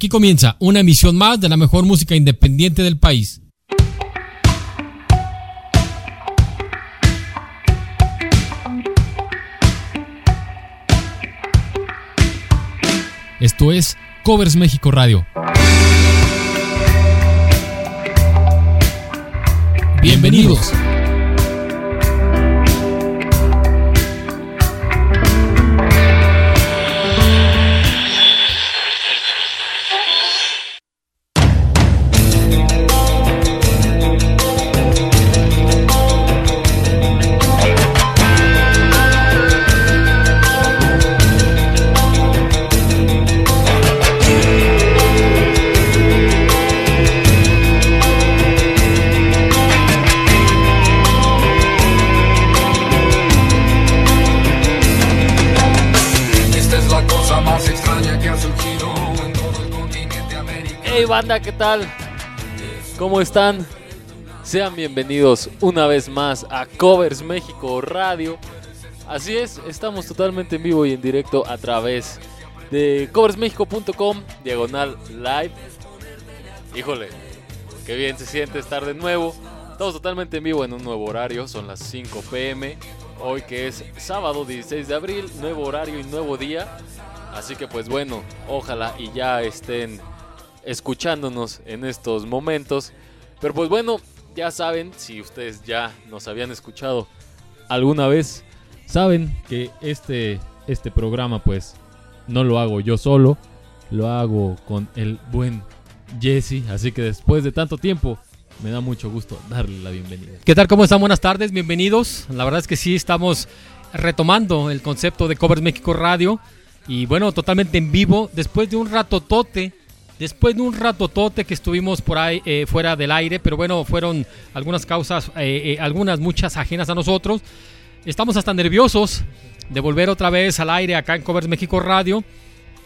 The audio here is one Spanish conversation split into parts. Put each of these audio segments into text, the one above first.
Aquí comienza una emisión más de la mejor música independiente del país. Esto es Covers México Radio. Bienvenidos. ¿Qué tal? ¿Cómo están? Sean bienvenidos una vez más a Covers México Radio. Así es, estamos totalmente en vivo y en directo a través de coversmexico.com, diagonal live. Híjole, qué bien se siente estar de nuevo. Estamos totalmente en vivo en un nuevo horario, son las 5 pm. Hoy que es sábado 16 de abril, nuevo horario y nuevo día. Así que pues bueno, ojalá y ya estén escuchándonos en estos momentos. Pero pues bueno, ya saben, si ustedes ya nos habían escuchado alguna vez, saben que este, este programa pues no lo hago yo solo, lo hago con el buen Jesse. Así que después de tanto tiempo, me da mucho gusto darle la bienvenida. ¿Qué tal? ¿Cómo están? Buenas tardes, bienvenidos. La verdad es que sí, estamos retomando el concepto de Covers México Radio. Y bueno, totalmente en vivo, después de un rato tote Después de un ratotote que estuvimos por ahí eh, fuera del aire, pero bueno, fueron algunas causas, eh, eh, algunas muchas ajenas a nosotros. Estamos hasta nerviosos de volver otra vez al aire acá en Covers México Radio.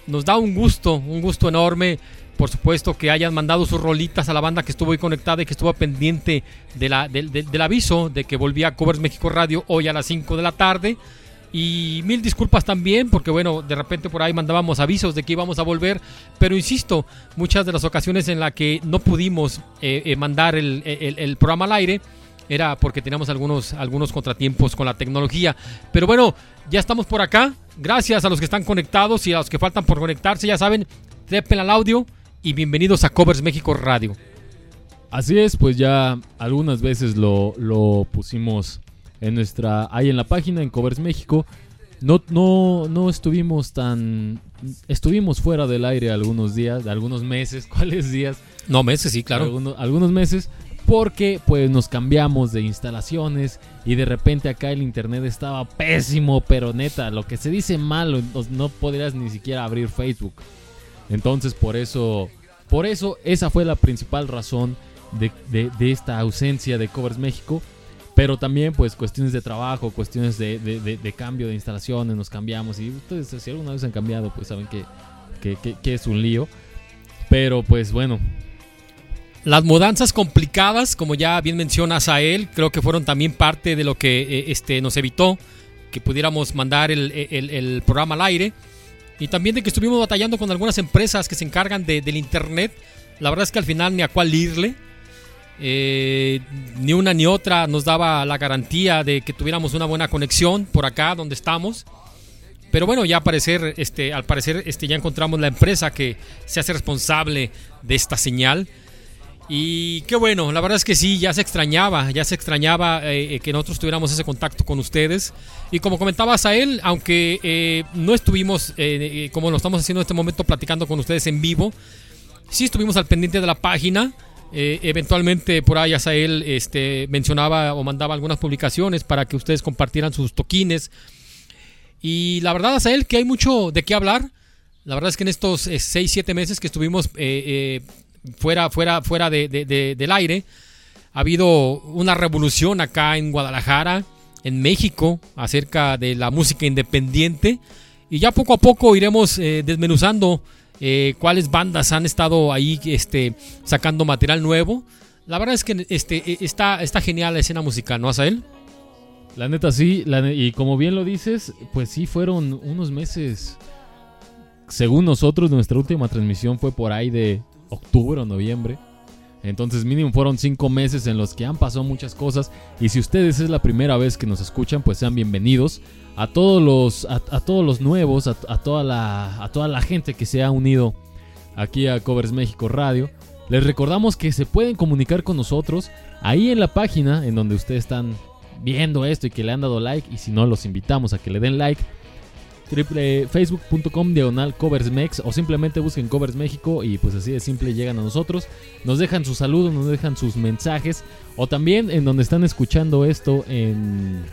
Nos da un gusto, un gusto enorme. Por supuesto que hayan mandado sus rolitas a la banda que estuvo ahí conectada y que estuvo pendiente del aviso de que volvía a Covers México Radio hoy a las 5 de la tarde. Y mil disculpas también, porque bueno, de repente por ahí mandábamos avisos de que íbamos a volver, pero insisto, muchas de las ocasiones en las que no pudimos eh, eh, mandar el, el, programa al aire era porque teníamos algunos, algunos contratiempos con la tecnología. Pero bueno, ya estamos por acá. Gracias a los que están conectados y a los que faltan por conectarse, ya saben, trepen al audio y bienvenidos a Covers México Radio. Así es, pues ya algunas veces lo, lo pusimos en nuestra ahí en la página en Covers México. No, no, no estuvimos tan estuvimos fuera del aire algunos días, algunos meses, ¿cuáles días? No, meses, sí, claro. Algunos, algunos meses porque pues nos cambiamos de instalaciones y de repente acá el internet estaba pésimo, pero neta, lo que se dice malo, no podrías ni siquiera abrir Facebook. Entonces por eso, por eso esa fue la principal razón de, de, de esta ausencia de Covers México. Pero también, pues, cuestiones de trabajo, cuestiones de, de, cambio de instalaciones, nos cambiamos. Y ustedes, si alguna vez han cambiado, pues saben que, que, es un lío. Pero, pues, bueno. Las mudanzas complicadas, como ya bien mencionas a él, creo que fueron también parte de lo que eh, este, nos evitó que pudiéramos mandar el, el, programa al aire. Y también de que estuvimos batallando con algunas empresas que se encargan de, del Internet. La verdad es que al final ni a cuál irle. Eh, ni una ni otra nos daba la garantía de que tuviéramos una buena conexión por acá donde estamos. Pero bueno, ya parecer, este, al parecer este, ya encontramos la empresa que se hace responsable de esta señal. Y qué bueno, la verdad es que sí, ya se extrañaba, ya se extrañaba eh, que nosotros tuviéramos ese contacto con ustedes. Y como comentabas a él, aunque eh, no estuvimos, como lo estamos haciendo en este momento, platicando con ustedes en vivo, sí estuvimos al pendiente de la página. Eh, eventualmente por ahí Asael este, mencionaba o mandaba algunas publicaciones para que ustedes compartieran sus toquines. Y la verdad, Asael, que hay mucho de qué hablar. La verdad es que en estos 6, eh, 7 meses que estuvimos eh, fuera, fuera, fuera de, del aire, ha habido una revolución acá en Guadalajara. en México acerca de la música independiente. Y ya poco a poco iremos eh, desmenuzando eh, cuáles bandas han estado ahí este, sacando material nuevo. La verdad es que este, e, está, está genial la escena musical, ¿no, Asael? La neta sí, y como bien lo dices, pues sí fueron unos meses. Según nosotros, nuestra última transmisión fue por ahí de octubre o noviembre. Entonces mínimo fueron cinco meses en los que han pasado muchas cosas. Y si ustedes es la primera vez que nos escuchan, pues sean bienvenidos. A todos los, a, a todos los nuevos, a, a toda la, a toda la gente que se ha unido aquí a Covers México Radio. Les recordamos que se pueden comunicar con nosotros ahí en la página en donde ustedes están viendo esto y que le han dado like. Y si no, los invitamos a que le den like. Triple, Facebook.com diagonal coversmex o simplemente busquen Covers México y pues así de simple llegan a nosotros. Nos dejan sus saludos, nos dejan sus mensajes o también en donde están escuchando esto en,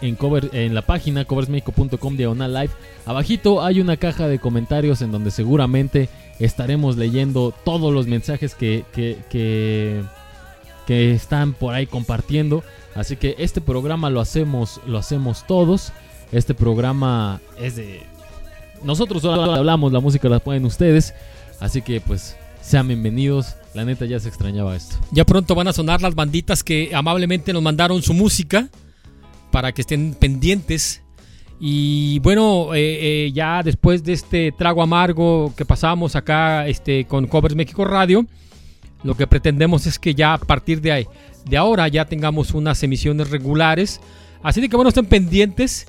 en, cover, en la página coversmexico.com diagonal live. Abajito hay una caja de comentarios en donde seguramente estaremos leyendo todos los mensajes que, que, que, están por ahí compartiendo. Así que este programa lo hacemos, lo hacemos todos. Este programa es de... Nosotros solo hablamos, la música la pueden ustedes. Así que pues sean bienvenidos. La neta ya se extrañaba esto. Ya pronto van a sonar las banditas que amablemente nos mandaron su música para que estén pendientes. Y bueno, eh, eh, ya después de este trago amargo que pasamos acá este, con Covers México Radio, lo que pretendemos es que ya a partir de, ahí, de ahora ya tengamos unas emisiones regulares. Así de que bueno, estén pendientes.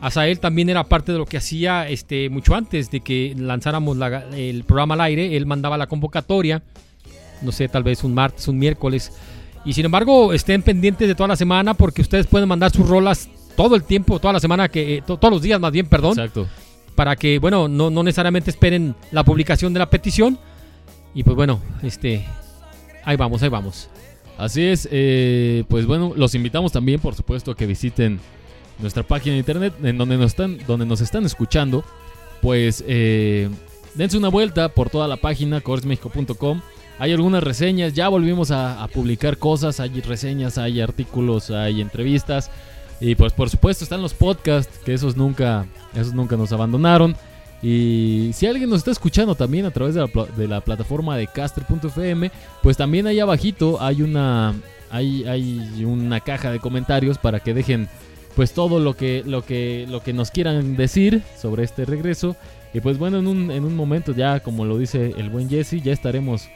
Asael también era parte de lo que hacía este, mucho antes de que lanzáramos la- el programa al aire. Él mandaba la convocatoria, no sé, tal vez un martes, un miércoles. Y sin embargo, estén pendientes de toda la semana porque ustedes pueden mandar sus rolas todo el tiempo, toda la semana, que eh, to- todos los días más bien, perdón, Exacto. para que, bueno, no, no necesariamente esperen la publicación de la petición. Y pues bueno, este, ahí vamos, ahí vamos. Así es, eh, pues bueno, los invitamos también, por supuesto, a que visiten nuestra página de internet en donde nos están, donde nos están escuchando. Pues eh, dense una vuelta por toda la página, coversmexico.com. Hay algunas reseñas, ya volvimos a, publicar cosas, hay reseñas, hay artículos, hay entrevistas. Y pues por supuesto están los podcasts, que esos nunca, esos nunca nos abandonaron. Y si alguien nos está escuchando también a través de la, pla- de la plataforma de caster.fm, pues también ahí abajito hay una, hay, hay una caja de comentarios para que dejen pues todo lo que, lo que, lo que nos quieran decir sobre este regreso. Y pues bueno, en un, en un momento ya, como lo dice el buen Jesse, ya estaremos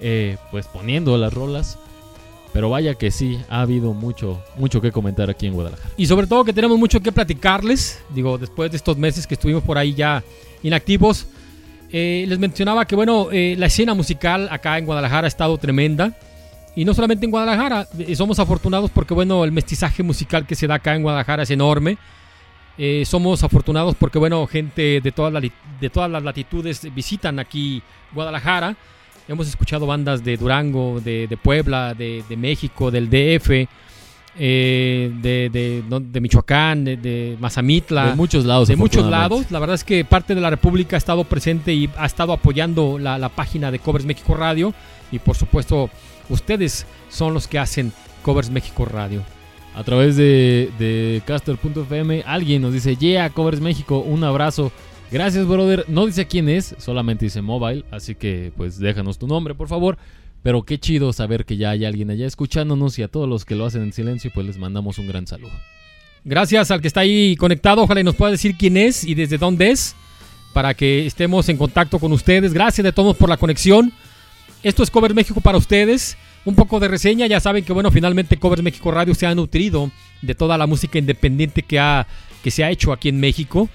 eh, pues poniendo las rolas. Pero vaya que sí, ha habido mucho, mucho que comentar aquí en Guadalajara. Y sobre todo que tenemos mucho que platicarles. Digo, después de estos meses que estuvimos por ahí ya inactivos. eh, les mencionaba que, bueno, eh, la escena musical acá en Guadalajara ha estado tremenda. Y no solamente en Guadalajara, eh, somos afortunados porque, bueno, el mestizaje musical que se da acá en Guadalajara es enorme. Somos afortunados porque, bueno, gente de todas, las de todas las latitudes visitan aquí Guadalajara. Hemos escuchado bandas de Durango, de, de Puebla, de, de México, del DF, eh, de, de, no, de Michoacán, de, Mazamitla, de muchos lados. de muchos lados. La verdad es que parte de la República ha estado presente y ha estado apoyando la, la página de Covers México Radio. Y por supuesto, ustedes son los que hacen Covers México Radio. A través de, de caster.fm, alguien nos dice, yeah, Covers México, un abrazo. Gracias, brother. No dice quién es, solamente dice mobile, así que pues déjanos tu nombre, por favor. Pero qué chido saber que ya hay alguien allá escuchándonos y a todos los que lo hacen en silencio, pues les mandamos un gran saludo. Gracias al que está ahí conectado. Ojalá y nos pueda decir quién es y desde dónde es. Para que estemos en contacto con ustedes. Gracias de todos por la conexión. Esto es Cover México para ustedes. Un poco de reseña. Ya saben que, bueno, finalmente Cover México Radio se ha nutrido de toda la música independiente que, ha, que se ha hecho aquí en México.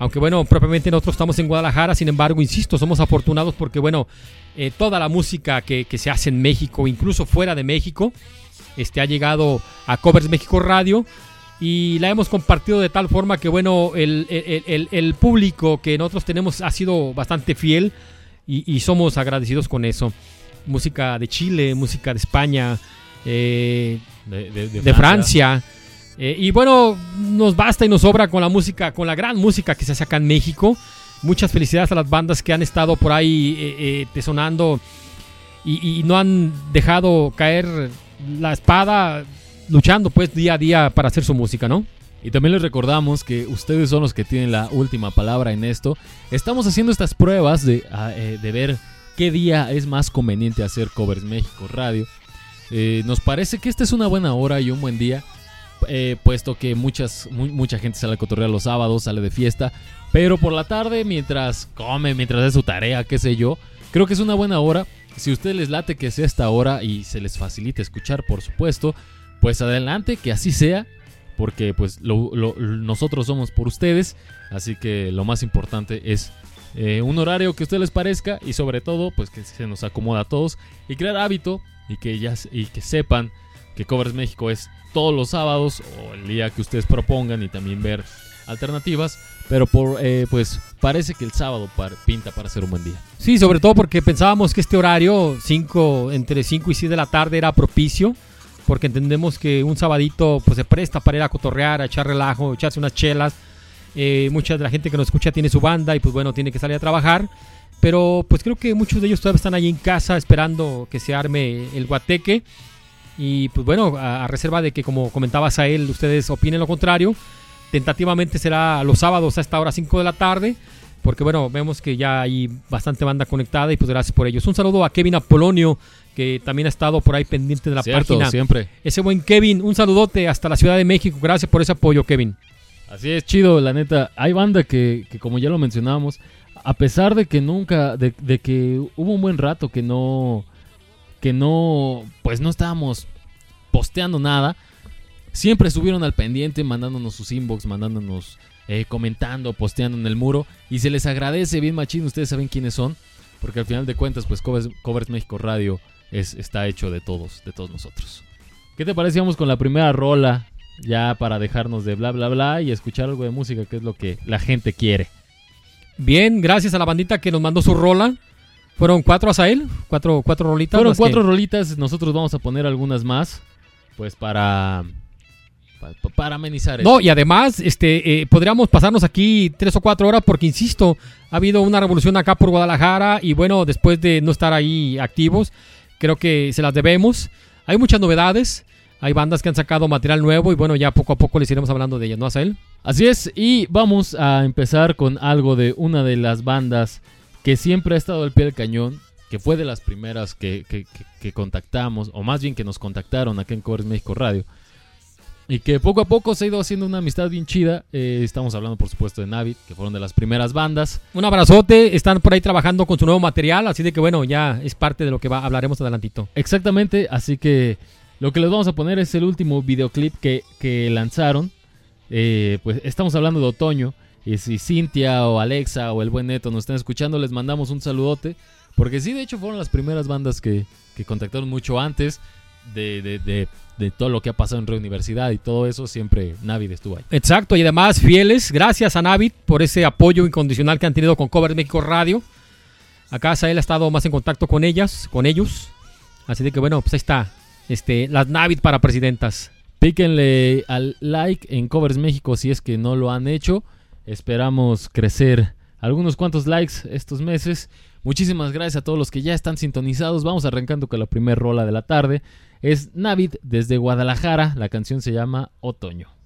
Aunque, bueno, propiamente nosotros estamos en Guadalajara. Sin embargo, insisto, somos afortunados porque, bueno, eh, toda la música que, que se hace en México, incluso fuera de México, este, ha llegado a Covers México Radio y la hemos compartido de tal forma que bueno el, el- el- el público que nosotros tenemos ha sido bastante fiel y, y somos agradecidos con eso música de Chile música de España eh, De, de- de de Francia Eh, y bueno nos basta y nos sobra con la música con la gran música que se acá en México muchas felicidades a las bandas que han estado por ahí eh, eh, tesonando y, y no han dejado caer la espada luchando pues día a día para hacer su música, ¿no? Y también les recordamos que ustedes son los que tienen la última palabra en esto. Estamos haciendo estas pruebas de, ah, eh, de ver qué día es más conveniente hacer Covers México Radio. Eh, nos parece que esta es una buena hora y un buen día, eh, puesto que muchas, mu- mucha gente sale a cotorrear los sábados, sale de fiesta, pero por la tarde, mientras come, mientras hace su tarea, qué sé yo, creo que es una buena hora. Si a ustedes les late que sea esta hora y se les facilite escuchar, por supuesto, pues adelante, que así sea, porque pues nosotros somos por ustedes, así que lo más importante es eh, un horario que a ustedes les parezca y sobre todo pues que se nos acomoda a todos y crear hábito y que ya y que sepan que Covers México es todos los sábados o el día que ustedes propongan y también ver alternativas, pero por eh, pues parece que el sábado par- pinta para ser un buen día. Sí, sobre todo porque pensábamos que este horario, cinco, entre 5 y 6 de la tarde, era propicio, porque entendemos que un sabadito pues, se presta para ir a cotorrear, a echar relajo, echarse unas chelas. Eh, mucha de la gente que nos escucha tiene su banda y pues bueno, tiene que salir a trabajar. Pero pues creo que muchos de ellos todavía están ahí en casa esperando que se arme el guateque. Y pues bueno, a, a reserva de que como comentaba Sael, ustedes opinen lo contrario. Tentativamente será los sábados a esta hora 5 de la tarde. Porque bueno, vemos que ya hay bastante banda conectada y pues gracias por ellos. Un saludo a Kevin Apolonio, que también ha estado por ahí pendiente de la Cierto, página. siempre. Ese buen Kevin, un saludote hasta la Ciudad de México. Gracias por ese apoyo, Kevin. Así es, chido, la neta. Hay banda que, que como ya lo mencionábamos, a pesar de que nunca, de, de que hubo un buen rato que no, que no, pues no estábamos posteando nada, siempre estuvieron al pendiente, mandándonos sus inbox, mandándonos, eh, comentando, posteando en el muro, y se les agradece bien machín, ustedes saben quiénes son, porque al final de cuentas, pues Covers, Covers México Radio es, está hecho de todos, de todos nosotros. ¿Qué te parece? Vamos con la primera rola ya para dejarnos de bla bla bla y escuchar algo de música que es lo que la gente quiere. Bien, gracias a la bandita que nos mandó su rola. Fueron cuatro a Sael, cuatro, cuatro rolitas. Fueron las que- cuatro rolitas, nosotros vamos a poner algunas más, pues para pa- pa- para amenizar No, y además, este, eh, podríamos pasarnos aquí tres o cuatro horas porque, insisto, ha habido una revolución acá por Guadalajara y bueno, después de no estar ahí activos, creo que se las debemos. Hay muchas novedades, hay bandas que han sacado material nuevo y bueno, ya poco a poco les iremos hablando de ellas, ¿no, Asael? Así es, y vamos a empezar con algo de una de las bandas que siempre ha estado al pie del cañón, que fue de las primeras que, que- que- que contactamos, o más bien que nos contactaron acá en Covers México Radio, y que poco a poco se ha ido haciendo una amistad bien chida. Eh, estamos hablando, por supuesto, de Navi, que fueron de las primeras bandas. Un abrazote, están por ahí trabajando con su nuevo material, así de que bueno, ya es parte de lo que va, hablaremos adelantito. Exactamente, así que lo que les vamos a poner es el último videoclip que, que lanzaron. Eh, pues estamos hablando de otoño. Y si Cintia o Alexa o el buen Neto nos están escuchando, les mandamos un saludote. Porque sí, de hecho, fueron las primeras bandas que, que contactaron mucho antes de, de- de- de todo lo que ha pasado en Reuniversidad y todo eso. Siempre Navid estuvo ahí. Exacto, y además fieles, gracias a Navid por ese apoyo incondicional que han tenido con Cover México Radio. Acá Sael ha estado más en contacto con ellas, con ellos. Así de que bueno, pues ahí está. Este, las Navid para presidentas. Píquenle al like en Covers México si es que no lo han hecho. Esperamos crecer algunos cuantos likes estos meses. Muchísimas gracias a todos los que ya están sintonizados. Vamos arrancando con la primera rola de la tarde. Es Navid desde Guadalajara. La canción se llama Otoño.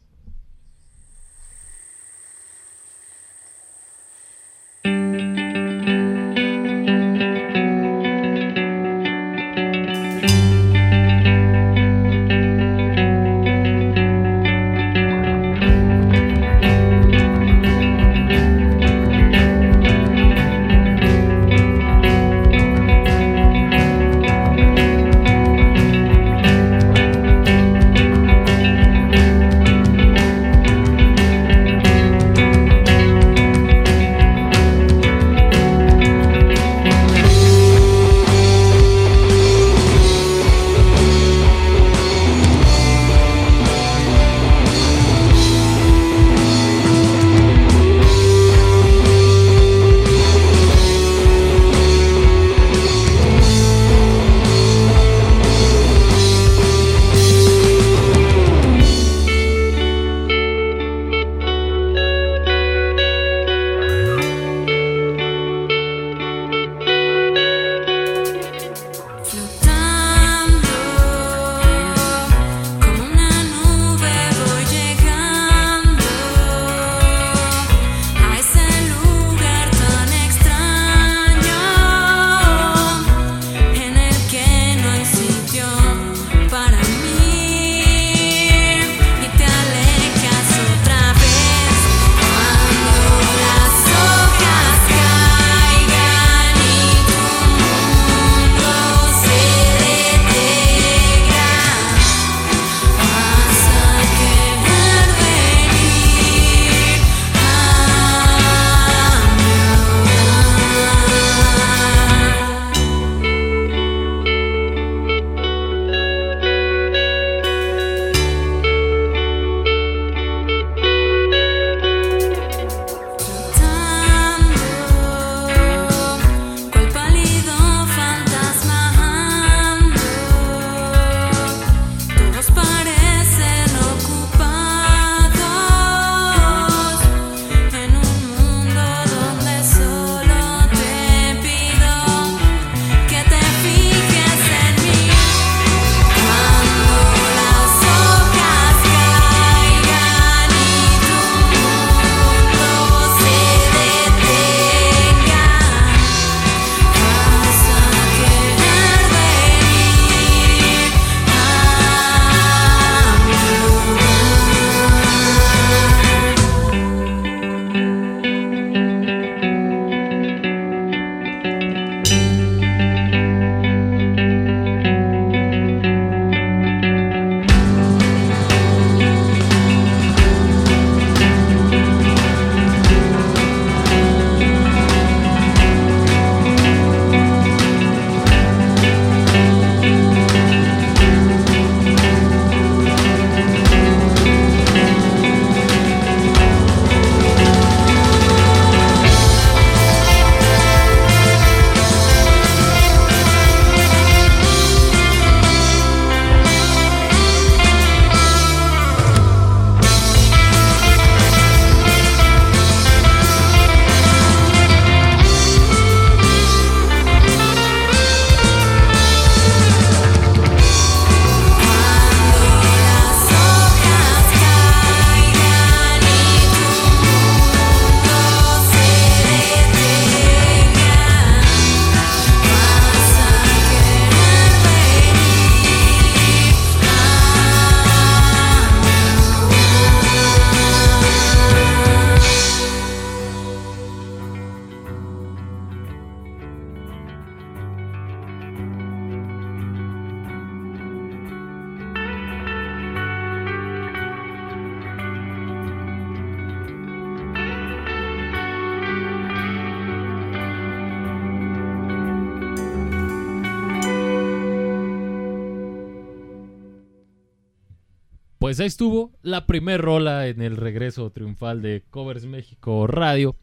Pues ahí estuvo la primer rola en el regreso triunfal de Covers México Radio.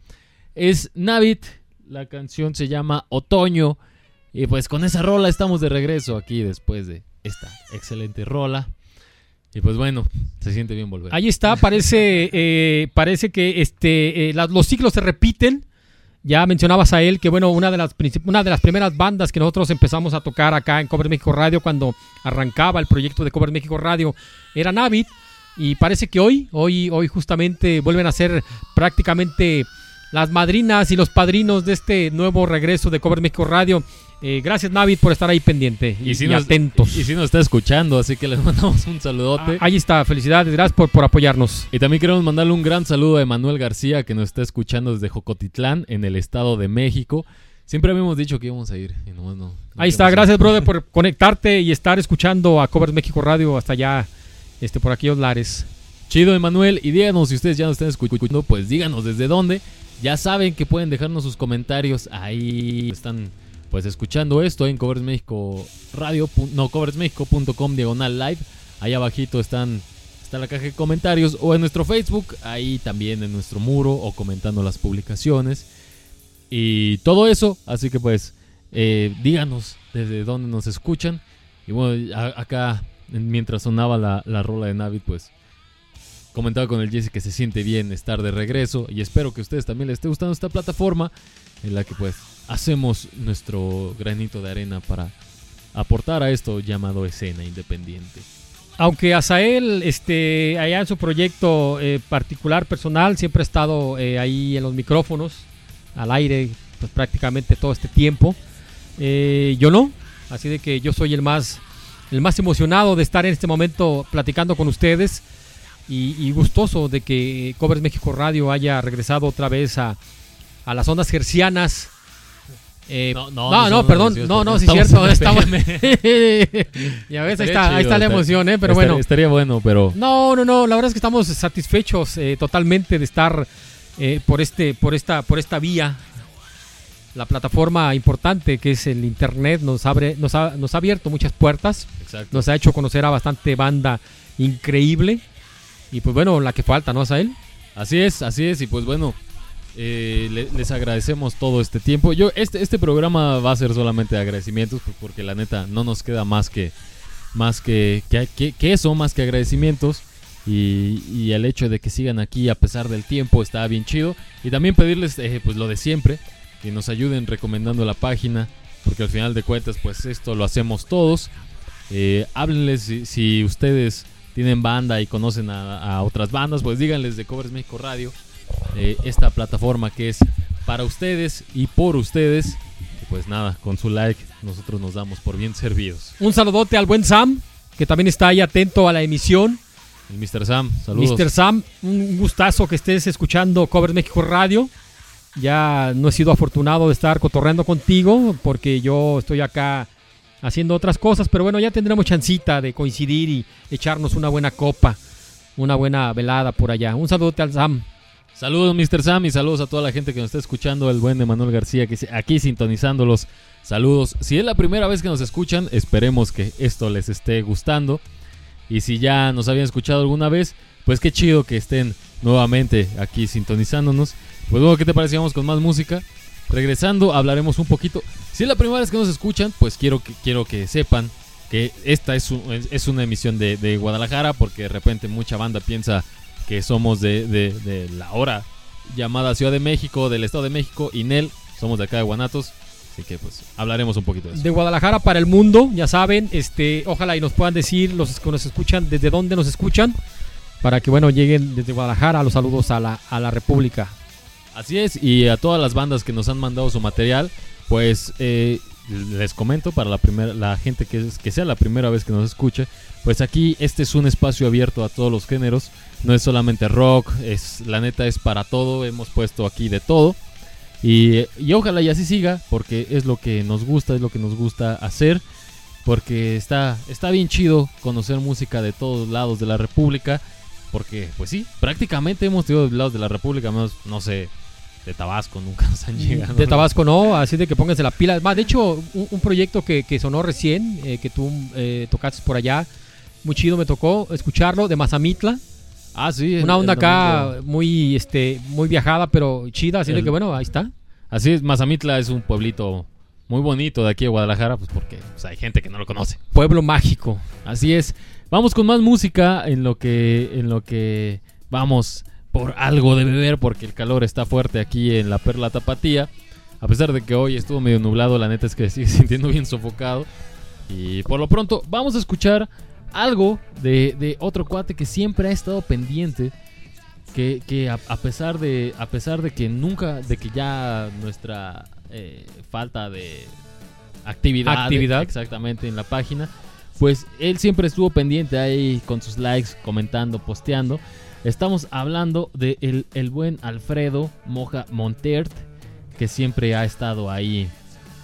Es Navit, la canción se llama Otoño. Y pues con esa rola estamos de regreso aquí después de esta excelente rola. Y pues bueno, se siente bien volver. Ahí está, parece, eh, parece que este, eh, la- los ciclos se repiten. Ya mencionabas a él que bueno, una de las una de las primeras bandas que nosotros empezamos a tocar acá en Cover México Radio cuando arrancaba el proyecto de Cover México Radio era Navid y parece que hoy, hoy, hoy justamente vuelven a ser prácticamente las madrinas y los padrinos de este nuevo regreso de Cover México Radio. Eh, gracias Navid por estar ahí pendiente y, y nos, atentos. Y si nos está escuchando, así que les mandamos un saludote. Ah, ahí está, felicidades, gracias por, por apoyarnos. Y también queremos mandarle un gran saludo a Emanuel García, que nos está escuchando desde Jocotitlán, en el Estado de México. Siempre habíamos dicho que íbamos a ir. y nomás no- no Ahí está, gracias brother por conectarte y estar escuchando a Covers México Radio hasta allá, este, por aquellos lares. Chido, Emanuel. Y díganos si ustedes ya nos están escuchando, pues díganos desde dónde. Ya saben que pueden dejarnos sus comentarios ahí. Están pues escuchando esto en Covers México Radio, no, coversmexico.com diagonal live. Ahí abajito están, está la caja de comentarios o en nuestro Facebook, ahí también en nuestro muro o comentando las publicaciones. Y todo eso, así que pues eh, díganos desde dónde nos escuchan. Y bueno, acá mientras sonaba la, la rola de Navid, pues comentaba con el Jesse que se siente bien estar de regreso y espero que a ustedes también les esté gustando esta plataforma en la que pues hacemos nuestro granito de arena para aportar a esto llamado escena independiente. Aunque Azael, este, allá en su proyecto eh, particular, personal, siempre ha estado eh, ahí en los micrófonos, al aire, pues prácticamente todo este tiempo. Eh, yo no, así de que yo soy el más, el más emocionado de estar en este momento platicando con ustedes y, y gustoso de que Covers México Radio haya regresado otra vez a, a las ondas gercianas. Eh, No, no, no, no, perdón, no, no, sí cierto, estamos ya ves, ahí está, ahí está la emoción, ¿eh? pero Estaría- bueno. Estaría bueno, pero No, no, no, la verdad es que estamos satisfechos eh, totalmente de estar eh, por este, por esta, por esta vía. La plataforma importante que es el internet nos abre, nos ha, nos ha abierto muchas puertas, exacto. nos ha hecho conocer a bastante banda increíble y pues bueno, la que falta, ¿no, Asael? Así es, así es, y pues bueno, eh, le- les agradecemos todo este tiempo. Yo, este, este programa va a ser solamente de agradecimientos, pues, porque la neta no nos queda más que, más que, que, que- que eso, más que agradecimientos. Y, y el hecho de que sigan aquí a pesar del tiempo está bien chido. Y también pedirles eh, pues lo de siempre, que nos ayuden recomendando la página, porque al final de cuentas pues esto lo hacemos todos. Eh, háblenles si, si ustedes tienen banda y conocen a, a otras bandas, pues díganles de Covers México Radio, eh, esta plataforma que es para ustedes y por ustedes. Y pues nada, con su like nosotros nos damos por bien servidos. Un saludote al buen Sam, que también está ahí atento a la emisión. El Mr. Sam, saludos. Mr. Sam, un gustazo que estés escuchando Cover México Radio. Ya no he sido afortunado de estar cotorreando contigo porque yo estoy acá haciendo otras cosas, pero bueno, ya tendremos chancita de coincidir y echarnos una buena copa, una buena velada por allá. Un saludote al Sam. Saludos Mr. Sam y saludos a toda la gente que nos está escuchando, el buen Emanuel García que aquí sintonizándolos. Saludos. Si es la primera vez que nos escuchan, esperemos que esto les esté gustando. Y si ya nos habían escuchado alguna vez, pues qué chido que estén nuevamente aquí sintonizándonos. Pues bueno, ¿qué te parece? Vamos con más música. Regresando, hablaremos un poquito. Si es la primera vez que nos escuchan, pues quiero que, quiero que sepan que esta es, un- es- una emisión de, de Guadalajara, porque de repente mucha banda piensa que somos de, de- de la hora llamada Ciudad de México, del Estado de México, y Nel, somos de acá de Guanatos. Así que pues hablaremos un poquito de eso. De Guadalajara para el mundo, ya saben, este, ojalá y nos puedan decir los que nos escuchan desde dónde nos escuchan para que bueno lleguen desde Guadalajara los saludos a la, a la República. Así es, y a todas las bandas que nos han mandado su material, pues eh, les comento para la primera, la gente que, es- que sea la primera vez que nos escuche, pues aquí este es un espacio abierto a todos los géneros, no es solamente rock, es la neta es para todo, hemos puesto aquí de todo. Y, ojalá y así siga, porque es lo que nos gusta, es lo que nos gusta hacer, porque está, está bien chido conocer música de todos lados de la República, porque pues sí, prácticamente hemos tenido lados de la República, menos, no sé, de Tabasco nunca nos han llegado. De Tabasco no, así de que pónganse la pila. Más, de hecho, un, un proyecto que, que sonó recién, eh, que tú eh, tocaste por allá, muy chido, me tocó escucharlo, de Mazamitla. Ah, sí. Una onda el acá domingo. muy, este, muy viajada, pero chida, así de que bueno, ahí está. Así es, Mazamitla es un pueblito muy bonito de aquí de Guadalajara, pues porque pues, hay gente que no lo conoce. Pueblo mágico. Así es. Vamos con más música en lo que en lo que vamos por algo de beber porque el calor está fuerte aquí en la Perla Tapatía. A pesar de que hoy estuvo medio nublado, la neta es que sigue sintiendo bien sofocado. Y por lo pronto vamos a escuchar algo de, de otro cuate que siempre ha estado pendiente. Que, que a, a pesar de a pesar de que nunca de que ya nuestra eh, falta de actividad, Actividad. exactamente en la página pues él siempre estuvo pendiente ahí con sus likes, comentando, posteando. Estamos hablando de el, el buen Alfredo Moja Montert, que siempre ha estado ahí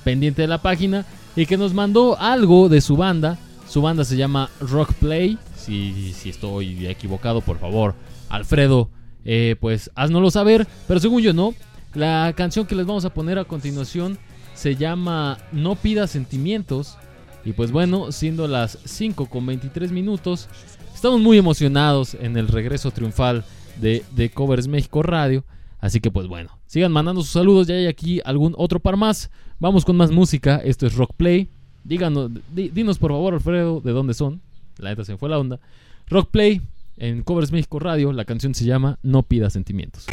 pendiente de la página y que nos mandó algo de su banda. Su banda se llama Rock Play. Si, si estoy equivocado, por favor, Alfredo, eh, pues haznoslo saber. Pero según yo no, la canción que les vamos a poner a continuación se llama No pidas sentimientos. Y pues bueno, siendo las 5 con 23 minutos, estamos muy emocionados en el regreso triunfal de, Covers México Radio. Así que pues bueno, sigan mandando sus saludos, ya hay aquí algún otro par más. Vamos con más música, esto es Rock Play. Díganos, di- dinos por favor, Alfredo, de dónde son. La neta se fue la onda. Rock Play en Covers México Radio, la canción se llama No pidas sentimientos.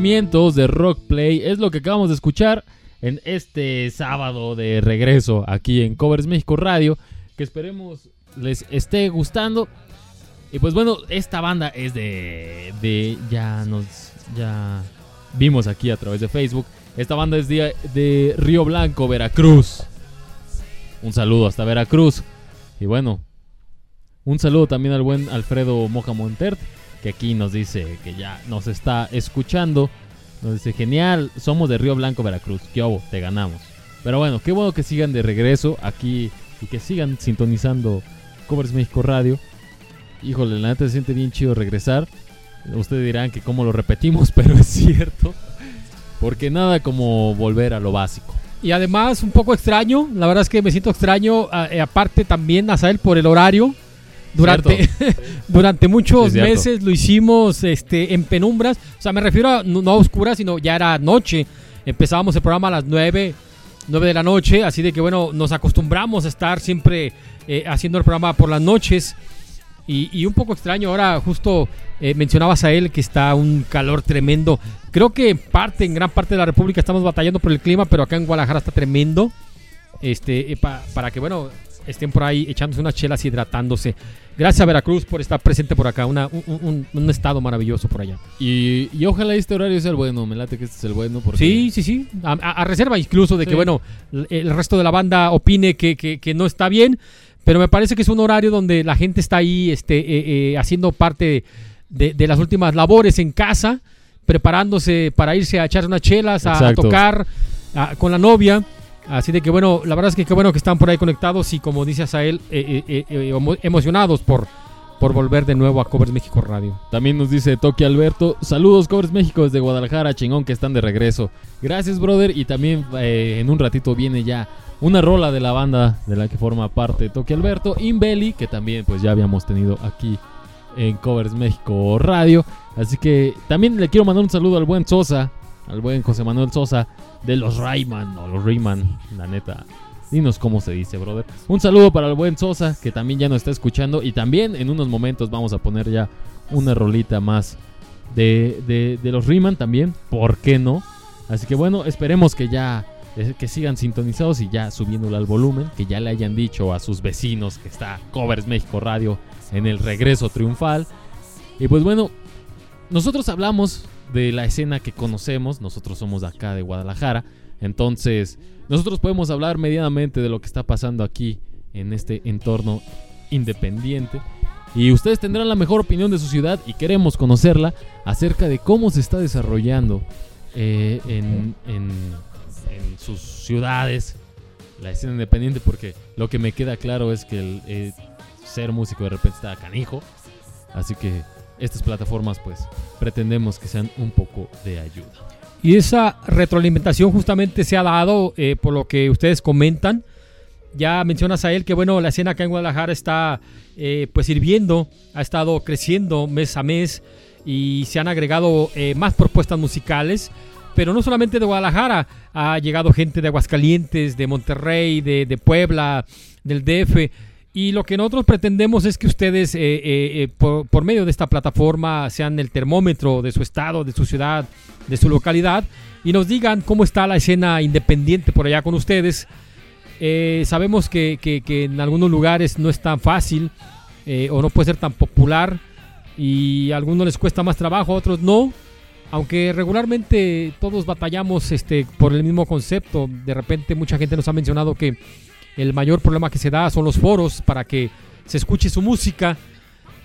De Rock Play es lo que acabamos de escuchar en este sábado de regreso aquí en Covers México Radio, que esperemos les esté gustando. Y pues bueno, esta banda es de, de ya nos ya vimos aquí a través de Facebook. Esta banda es de, de Río Blanco, Veracruz. Un saludo hasta Veracruz. Y bueno, un saludo también al buen Alfredo Moja Montert, que aquí nos dice que ya nos está escuchando. Nos dice, genial, somos de Río Blanco, Veracruz. ¿Qué hubo? Te ganamos. Pero bueno, qué bueno que sigan de regreso aquí y que sigan sintonizando Covers México Radio. Híjole, la neta se siente bien chido regresar. Ustedes dirán que cómo lo repetimos, pero es cierto. Porque nada como volver a lo básico. Y además, un poco extraño, la verdad es que me siento extraño, eh, aparte también, Azael, por el horario. Durante, durante muchos meses lo hicimos este, en penumbras, o sea, me refiero a no, no a oscuras, sino ya era noche. Empezábamos el programa a las 9, 9 de la noche, así de que bueno, nos acostumbramos a estar siempre eh, haciendo el programa por las noches. Y, y un poco extraño, ahora justo eh, mencionabas a él que está un calor tremendo. Creo que en parte, en gran parte de la República estamos batallando por el clima, pero acá en Guadalajara está tremendo. Este, eh, pa- para que, bueno, estén por ahí echándose unas chelas y hidratándose. Gracias a Veracruz por estar presente por acá, una- un, un- un estado maravilloso por allá. Y, y ojalá este horario sea el bueno. Me late que este es el bueno. Porque Sí, sí, sí. A, reserva incluso de que, bueno, el, resto de la banda opine que, que- que no está bien, pero me parece que es un horario donde la gente está ahí este, eh, eh, haciendo parte de, de las últimas labores en casa, preparándose para irse a echar unas chelas, a, tocar a- con la novia. Así de que, bueno, la verdad es que qué bueno que están por ahí conectados y, como dice Asael, eh, eh, eh, emo- emocionados por, por volver de nuevo a Covers México Radio. También nos dice Toki Alberto. Saludos, Covers México desde Guadalajara. Chingón que están de regreso. Gracias, brother. Y también eh, en un ratito viene ya una rola de la banda de la que forma parte Toki Alberto. Inbeli, que también pues ya habíamos tenido aquí en Covers México Radio. Así que también le quiero mandar un saludo al buen Sosa. Al buen José Manuel Sosa de los Rayman o los Rayman, la neta. Dinos cómo se dice, brother. Un saludo para el buen Sosa, que también ya nos está escuchando. Y también en unos momentos vamos a poner ya una rolita más de, de, de los Rayman también. ¿Por qué no? Así que bueno, esperemos que ya eh, que sigan sintonizados y ya subiéndole al volumen. Que ya le hayan dicho a sus vecinos que está Covers México Radio en el regreso triunfal. Y pues bueno, nosotros hablamos de la escena que conocemos, nosotros somos de acá de Guadalajara, entonces nosotros podemos hablar medianamente de lo que está pasando aquí en este entorno independiente. Y ustedes tendrán la mejor opinión de su ciudad y queremos conocerla acerca de cómo se está desarrollando eh, en, en- sus ciudades la escena independiente, porque lo que me queda claro es que el, eh, ser músico de repente está canijo. Así que estas plataformas pues pretendemos que sean un poco de ayuda. Y esa retroalimentación justamente se ha dado eh, por lo que ustedes comentan. Ya mencionas a él que bueno, la escena acá en Guadalajara está eh, pues sirviendo, ha estado creciendo mes a mes y se han agregado eh, más propuestas musicales. Pero no solamente de Guadalajara, ha llegado gente de Aguascalientes, de Monterrey, de, de Puebla, del DF. Y lo que nosotros pretendemos es que ustedes, eh, eh, eh, por, medio de esta plataforma, sean el termómetro de su estado, de su ciudad, de su localidad, y nos digan cómo está la escena independiente por allá con ustedes. Sabemos que, que- en algunos lugares no es tan fácil o no puede ser tan popular y a algunos les cuesta más trabajo, a otros no. Aunque regularmente todos batallamos este, por el mismo concepto. De repente mucha gente nos ha mencionado que el mayor problema que se da son los foros para que se escuche su música.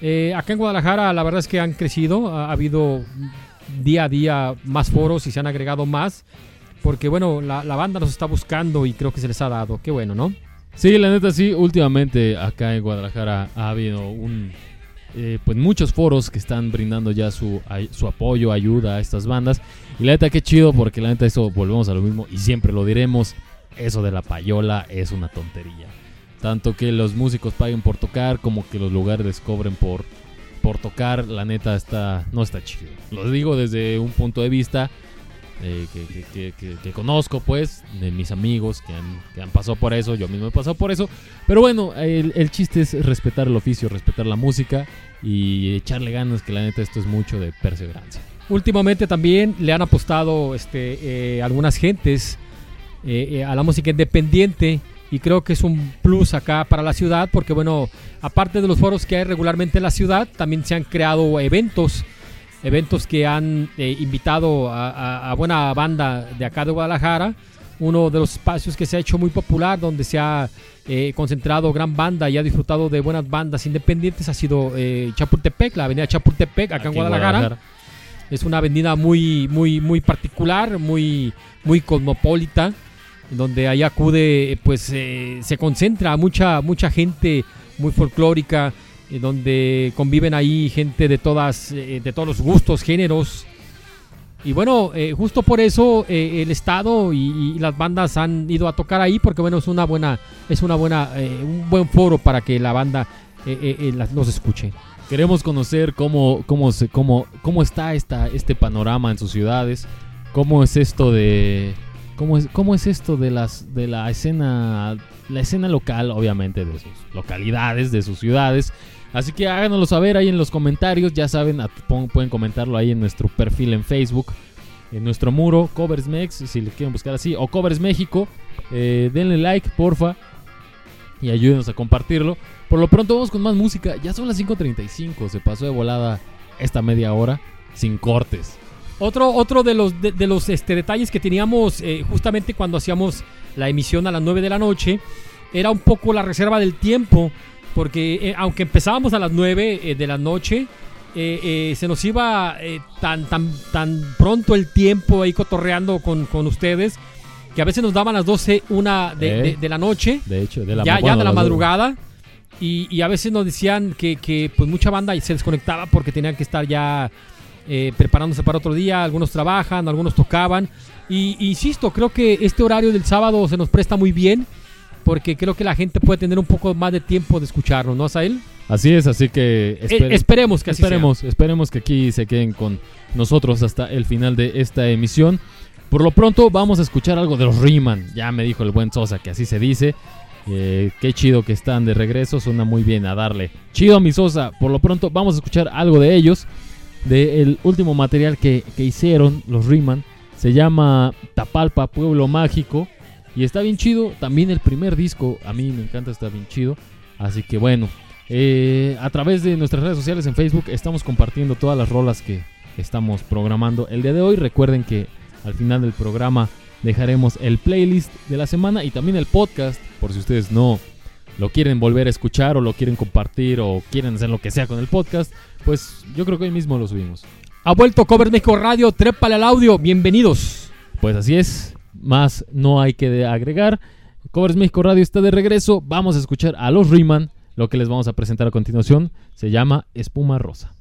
Eh, acá en Guadalajara la verdad es que han crecido, ha, ha habido día a día más foros y se han agregado más. Porque bueno, la, banda nos está buscando y creo que se les ha dado. Qué bueno, ¿no? Sí, la neta sí, últimamente acá en Guadalajara ha habido eh, pues muchos foros que están brindando ya su, su apoyo, ayuda a estas bandas. Y la neta qué chido porque la neta eso volvemos a lo mismo y siempre lo diremos, eso de la payola es una tontería. Tanto que los músicos paguen por tocar como que los lugares cobren por, por tocar, la neta está no está chido. Lo digo desde un punto de vista eh, que- que- que conozco, pues, de mis amigos que han, que han pasado por eso, yo mismo he pasado por eso. Pero bueno, el, el chiste es respetar el oficio, respetar la música y echarle ganas, que la neta esto es mucho de perseverancia. últimamente también le han apostado este, eh, algunas gentes eh, eh, a la música independiente y creo que es un plus acá para la ciudad porque bueno, aparte de los foros que hay regularmente en la ciudad, también se han creado eventos, eventos que han eh, invitado a, a- a buena banda de acá de Guadalajara. Uno de los espacios que se ha hecho muy popular, donde se ha eh, concentrado gran banda y ha disfrutado de buenas bandas independientes, ha sido eh, Chapultepec, la avenida Chapultepec, acá en Aquí Guadalajara. Es una avenida muy, muy, muy particular, muy, muy cosmopolita, donde ahí acude, pues eh, se concentra mucha, mucha gente muy folclórica, eh, donde conviven ahí gente de todas, eh, de todos los gustos, géneros. Y bueno, justo por eso el estado y, las bandas han ido a tocar ahí, porque bueno es una buena, es una buena, un buen foro para que la banda los escuche. Queremos conocer cómo, cómo, cómo, cómo está esta, este panorama en sus ciudades, cómo es esto de... ¿Cómo es, cómo es esto de las de la escena la escena local, obviamente, de sus localidades, de sus ciudades? Así que háganoslo saber ahí en los comentarios, ya saben, pueden comentarlo ahí en nuestro perfil en Facebook, en nuestro muro, Covers Mex, si le quieren buscar así, o Covers México, eh, denle like, porfa, y ayúdenos a compartirlo. Por lo pronto vamos con más música. Ya son las 5.35. Se pasó de volada esta media hora sin cortes. Otro, otro de los, de, de los este, detalles que teníamos eh, justamente cuando hacíamos la emisión a las 9 de la noche era un poco la reserva del tiempo, porque eh, aunque empezábamos a las 9 eh, de la noche, eh, eh, se nos iba eh, tan, tan, tan pronto el tiempo ahí cotorreando con, con ustedes, que a veces nos daban las 12, una de, de- de la noche De hecho, de la ya, bueno, ya de la madrugada. Y, y a veces nos decían que, que, pues mucha banda se desconectaba porque tenían que estar ya eh, preparándose para otro día. Algunos trabajan, algunos tocaban. Y insisto, creo que este horario del sábado se nos presta muy bien porque creo que la gente puede tener un poco más de tiempo de escucharlo, ¿no, Asael? Así es, así que Eh, espere- esperemos que así sea. esperemos, esperemos que aquí se queden con nosotros hasta el final de esta emisión. Por lo pronto vamos a escuchar algo de los Riemann. Ya me dijo el buen Sosa que así se dice. Eh, qué chido que están de regreso, suena muy bien a darle. Chido mi Sosa, por lo pronto vamos a escuchar algo de ellos. Del último material que, que hicieron los Riemann. Se llama Tapalpa, Pueblo Mágico. Y está bien chido. También el primer disco, a mí me encanta, está bien chido. Así que bueno, eh, a través de nuestras redes sociales en Facebook estamos compartiendo todas las rolas que estamos programando el día de hoy. Recuerden que al final del programa dejaremos el playlist de la semana y también el podcast por si ustedes no lo quieren volver a escuchar o lo quieren compartir o quieren hacer lo que sea con el podcast. Pues yo creo que hoy mismo lo subimos. Ha vuelto Cover México Radio, trépale al audio, bienvenidos. Pues así es, más no hay que agregar. Covers México Radio está de regreso. Vamos a escuchar a los Riemann. Lo que les vamos a presentar a continuación se llama Espuma Rosa.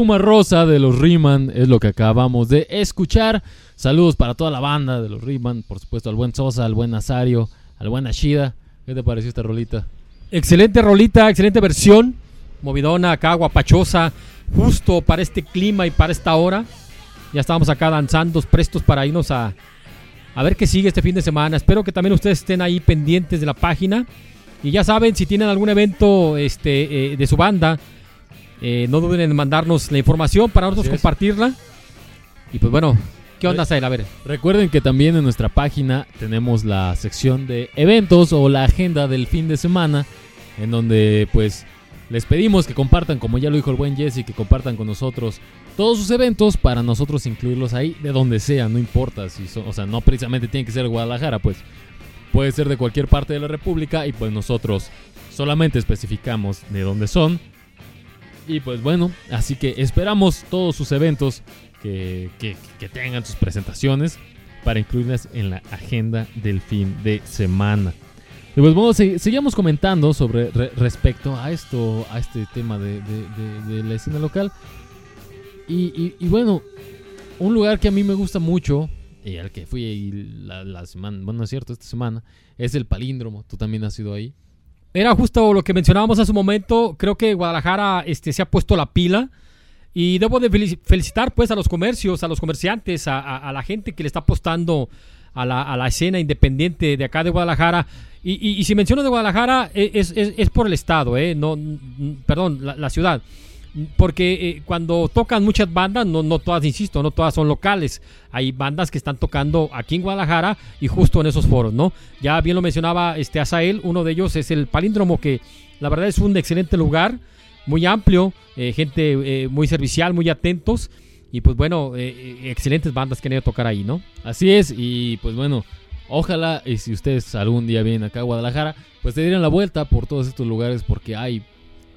Espuma Rosa de los Riemann es lo que acabamos de escuchar. Saludos para toda la banda de los Riemann, por supuesto al buen Sosa, al buen Nazario, al buen Ashida. ¿Qué te pareció esta rolita? Excelente rolita, excelente versión. Movidona acá, guapachosa, justo para este clima y para esta hora. Ya estábamos acá danzando, prestos para irnos a, a ver qué sigue este fin de semana. Espero que también ustedes estén ahí pendientes de la página. Y ya saben, si tienen algún evento este, eh, de su banda, eh, no duden en mandarnos la información para nosotros compartirla. Y pues bueno, ¿qué onda, Sael? A ver. Recuerden que también en nuestra página tenemos la sección de eventos o la agenda del fin de semana, en donde pues les pedimos que compartan, como ya lo dijo el buen Jesse, que compartan con nosotros todos sus eventos para nosotros incluirlos ahí de donde sea, no importa si son, o sea, no precisamente tiene que ser Guadalajara, pues puede ser de cualquier parte de la República y pues nosotros solamente especificamos de dónde son. Y pues bueno, así que esperamos todos sus eventos que, que- tengan sus presentaciones para incluirlas en la agenda del fin de semana. Y pues bueno, se- seguimos comentando sobre re- respecto a esto, a este tema de, la escena local. Y, bueno, un lugar que a mí me gusta mucho y al que fui la, la semana, bueno, no es cierto, esta semana, es el Palíndromo. Tú también has ido ahí. Era justo lo que mencionábamos hace un momento. Creo que Guadalajara este, se ha puesto la pila. Y debo de felici- felicitar pues a los comercios, a los comerciantes, a, la gente que le está apostando a la, a la escena independiente de acá de Guadalajara. Y, y- si menciono de Guadalajara eh, es, es- por el estado, eh, no, perdón, la ciudad. Porque eh, cuando tocan muchas bandas, no, no todas, insisto, no todas son locales. Hay bandas que están tocando aquí en Guadalajara y justo en esos foros, ¿no? Ya bien lo mencionaba este Asael, uno de ellos es el Palíndromo, que la verdad es un excelente lugar, muy amplio, eh, gente eh, muy servicial, muy atentos. Y pues bueno, excelentes bandas que han ido a tocar ahí, ¿no? Así es, y pues bueno, ojalá y si ustedes algún día vienen acá a Guadalajara, pues se dieran la vuelta por todos estos lugares porque hay,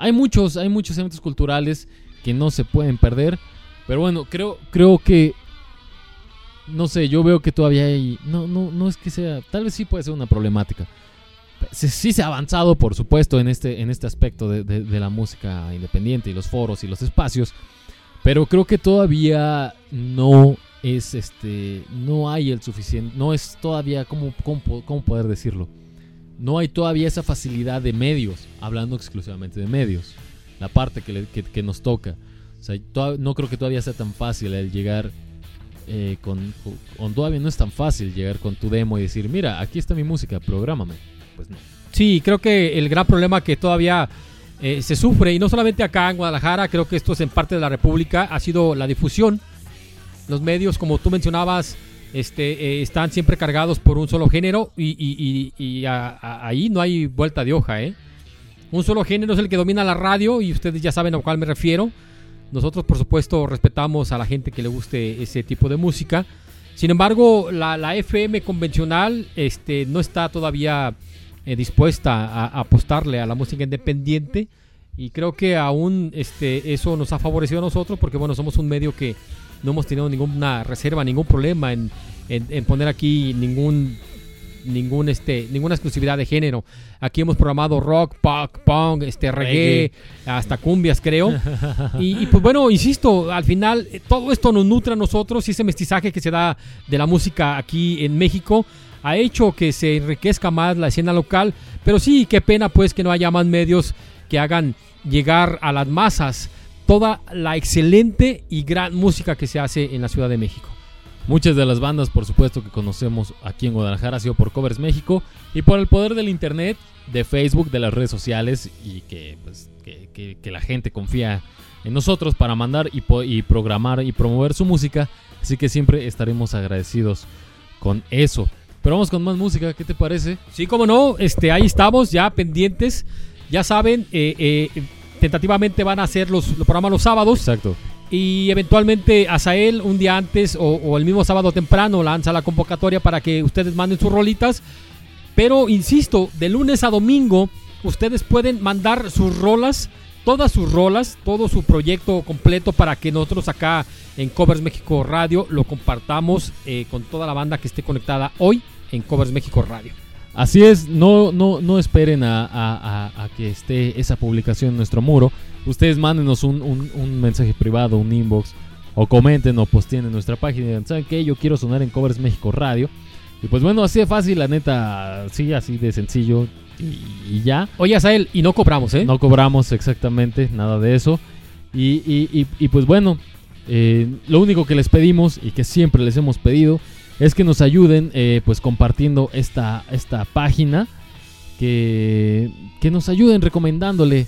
hay muchos, hay muchos eventos culturales que no se pueden perder. Pero bueno, creo, creo que no sé, yo veo que todavía hay. No, no, no es que sea. Tal vez sí puede ser una problemática. Sí, se ha avanzado, por supuesto, en este, en este aspecto de, de- la música independiente y los foros y los espacios. Pero creo que todavía no es este. No hay el suficiente. No es todavía. ¿Cómo, cómo, cómo poder decirlo? No hay todavía esa facilidad de medios. Hablando exclusivamente de medios. La parte que, nos toca. O sea, no creo que todavía sea tan fácil el llegar eh, con, con- con- Todavía no es tan fácil llegar con tu demo y decir, mira, aquí está mi música, prográmame. Pues no. Sí, creo que el gran problema que todavía eh, se sufre, y no solamente acá en Guadalajara, creo que esto es en parte de la República, ha sido la difusión. Los medios, como tú mencionabas, este, eh, están siempre cargados por un solo género y, y- ahí no hay vuelta de hoja. ¿eh? Un solo género es el que domina la radio y ustedes ya saben a cuál me refiero. Nosotros, por supuesto, respetamos a la gente que le guste ese tipo de música. Sin embargo, la, la FM convencional este, no está todavía eh, dispuesta a, a apostarle a la música independiente y creo que aún este, eso nos ha favorecido a nosotros porque bueno, somos un medio que no hemos tenido ninguna reserva, ningún problema en, en- en poner aquí ningún ningún este ninguna exclusividad de género. Aquí hemos programado rock, pop, punk, este reggae, hasta cumbias, creo. Y, y, pues bueno, insisto, al final eh, todo esto nos nutre a nosotros y ese mestizaje que se da de la música aquí en México ha hecho que se enriquezca más la escena local, pero sí, qué pena pues que no haya más medios que hagan llegar a las masas toda la excelente y gran música que se hace en la Ciudad de México. Muchas de las bandas, por supuesto, que conocemos aquí en Guadalajara ha sido por Covers México y por el poder del internet, de Facebook, de las redes sociales y que, pues, que, que- que la gente confía en nosotros para mandar y, y programar y promover su música. Así que siempre estaremos agradecidos con eso. Pero vamos con más música, ¿qué te parece? Sí, como no, este, ahí estamos ya pendientes. Ya saben, eh, eh, tentativamente van a hacer los, los programas los sábados. Exacto. Y eventualmente Azael un día antes o, o el mismo sábado temprano lanza la convocatoria para que ustedes manden sus rolitas. Pero insisto, de lunes a domingo ustedes pueden mandar sus rolas, todas sus rolas, todo su proyecto completo para que nosotros acá en Covers México Radio lo compartamos eh, con toda la banda que esté conectada hoy en Covers México Radio. Así es, no, no, no esperen a, a- a- a que esté esa publicación en nuestro muro. Ustedes mándenos un, un- un mensaje privado, un inbox, o comenten o posteen en nuestra página. y digan, ¿Saben qué? Yo quiero sonar en Covers México Radio. Y pues bueno, así de fácil, la neta, sí, así de sencillo y, y ya. Oye, Asael, y no cobramos, ¿eh? No cobramos exactamente nada de eso. Y, y- y- y, pues bueno, eh, lo único que les pedimos y que siempre les hemos pedido es que nos ayuden eh, pues compartiendo esta, esta página. Que, que nos ayuden recomendándole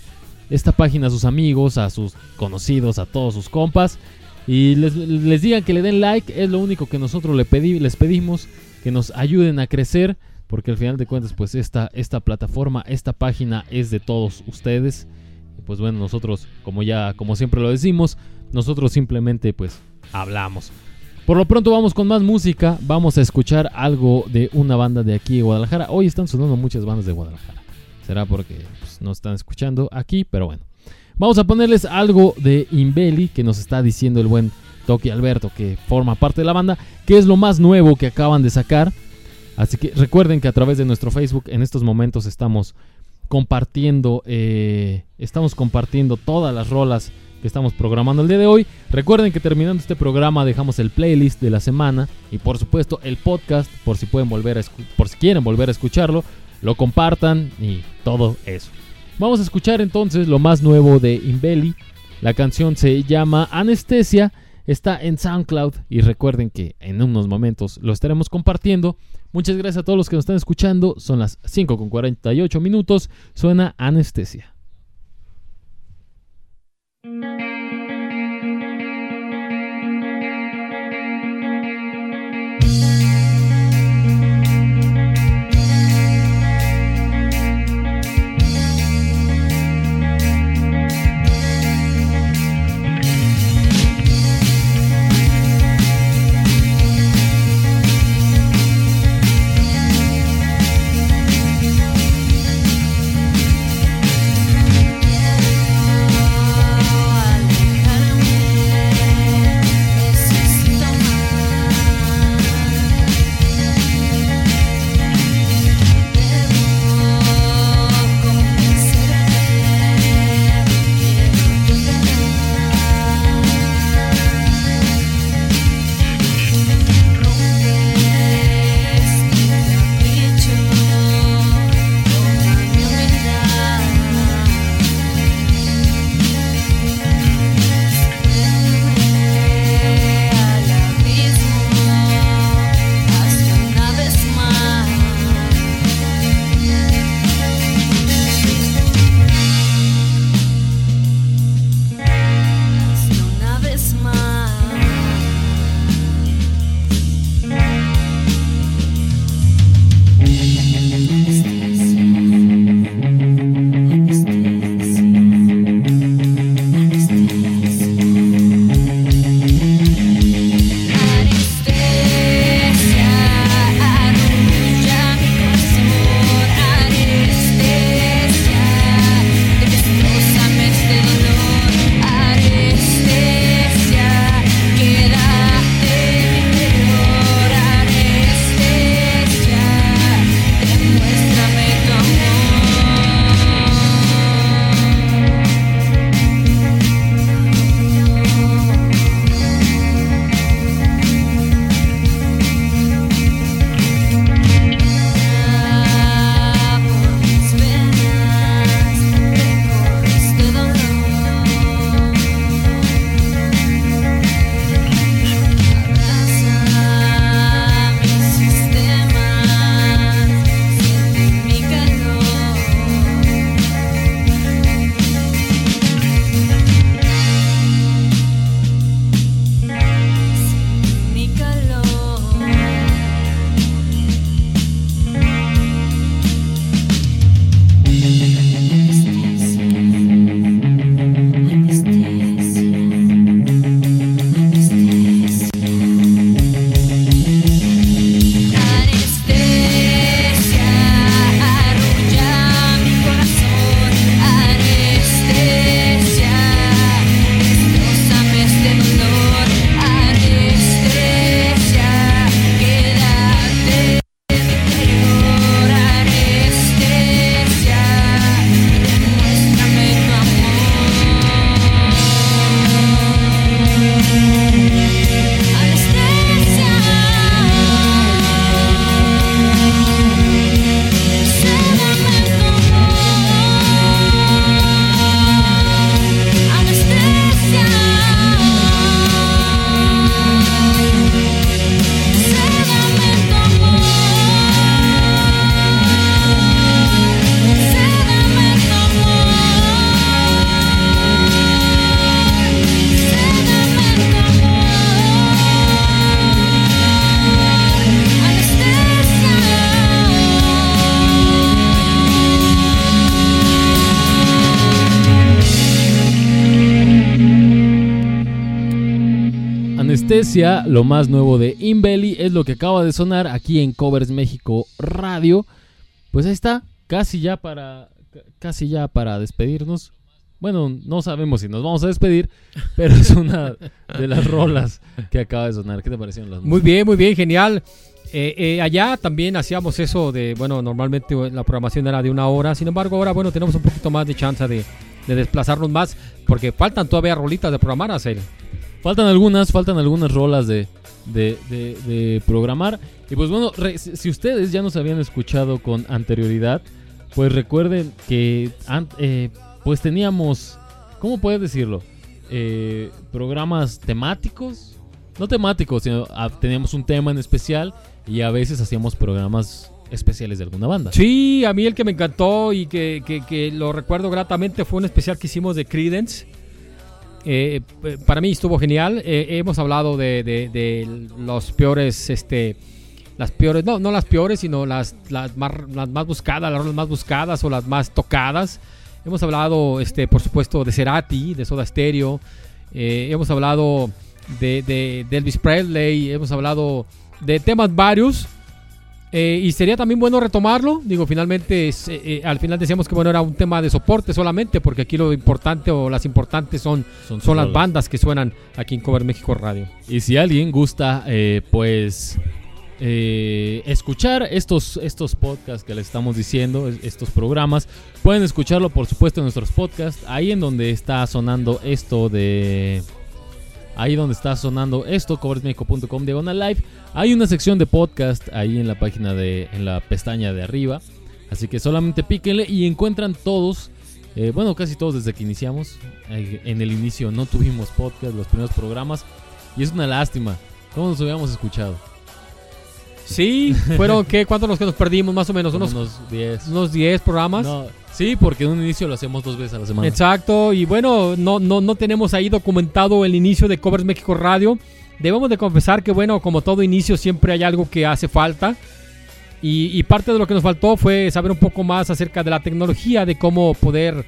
esta página a sus amigos, a sus conocidos, a todos sus compas. Y les, digan que le den like. Es lo único que nosotros le les pedimos. Que nos ayuden a crecer. Porque al final de cuentas, pues esta, esta plataforma, esta página es de todos ustedes. Pues bueno, nosotros, como ya, como siempre lo decimos, nosotros simplemente pues hablamos. Por lo pronto vamos con más música. Vamos a escuchar algo de una banda de aquí de Guadalajara. Hoy están sonando muchas bandas de Guadalajara. Será porque pues, no están escuchando aquí, pero bueno. Vamos a ponerles algo de Imbeli que nos está diciendo el buen Toki Alberto, que forma parte de la banda, que es lo más nuevo que acaban de sacar. Así que recuerden que a través de nuestro Facebook en estos momentos estamos compartiendo, eh, estamos compartiendo todas las rolas que estamos programando el día de hoy. Recuerden que terminando este programa dejamos el playlist de la semana y por supuesto el podcast por si pueden volver a por si quieren volver a escucharlo, lo compartan y todo eso. Vamos a escuchar entonces lo más nuevo de Imbeli. La canción se llama Anestesia, está en SoundCloud y recuerden que en unos momentos lo estaremos compartiendo. Muchas gracias a todos los que nos están escuchando. Son las 5 con 48 minutos. Suena. Anestesia Lo más nuevo de Inbelly, es lo que acaba de sonar aquí en Covers México Radio. Pues ahí está, casi ya para casi ya para despedirnos. Bueno, no sabemos si nos vamos a despedir, pero es una de las rolas que acaba de sonar. ¿Qué te parecieron las Muy bien, muy bien, genial. Eh, eh, allá también hacíamos eso de, bueno, normalmente la programación era de una hora, sin embargo ahora, bueno, tenemos un poquito más de chance de, de desplazarnos más, porque faltan todavía rolitas de programar, Acel. Faltan algunas, faltan algunas rolas de, de, de- de programar. Y pues bueno, re- si ustedes ya nos habían escuchado con anterioridad, pues recuerden que eh, pues teníamos, ¿cómo puedes decirlo? Eh, programas temáticos. No temáticos, sino ah, teníamos un tema en especial y a veces hacíamos programas especiales de alguna banda. Sí, a mí el que me encantó y que, que- que lo recuerdo gratamente fue un especial que hicimos de Credence. Eh, para mí estuvo genial. Eh, hemos hablado de, los peores, este, las peores, no, no las peores, sino las, las, más, buscadas, las más buscadas o las más tocadas. Hemos hablado, este, por supuesto, de Cerati, de Soda Stereo. Eh, hemos hablado de- de Elvis Presley. Hemos hablado de temas varios. Eh, y sería también bueno retomarlo. Digo, finalmente, es, eh, eh, al final decíamos que bueno era un tema de soporte solamente, porque aquí lo importante o las importantes son, Son son las bandas que suenan aquí en Cover México Radio. Y si alguien gusta, eh, pues, eh, escuchar estos, estos podcasts que les estamos diciendo, es- estos programas, pueden escucharlo, por supuesto, en nuestros podcasts. Ahí en donde está sonando esto de. Ahí donde está sonando esto, coversmexico.com diagonal live. Hay una sección de podcast ahí en la página de. en la pestaña de arriba. Así que solamente píquenle y encuentran todos. eh, bueno, casi todos desde que iniciamos. Eh, en el inicio no tuvimos podcast, los primeros programas. Y es una lástima. ¿Cómo nos hubiéramos escuchado? Sí, fueron, ¿qué? ¿Cuántos los que nos perdimos? Más o menos, Como unos, unos 10. unos 10 programas. No, sí, porque en un inicio lo hacemos dos veces a la semana. Exacto, y bueno, no, no, no tenemos ahí documentado el inicio de Covers México Radio. Debemos de confesar que bueno, como todo inicio siempre hay algo que hace falta. Y, y parte de lo que nos faltó fue saber un poco más acerca de la tecnología, de cómo poder eh,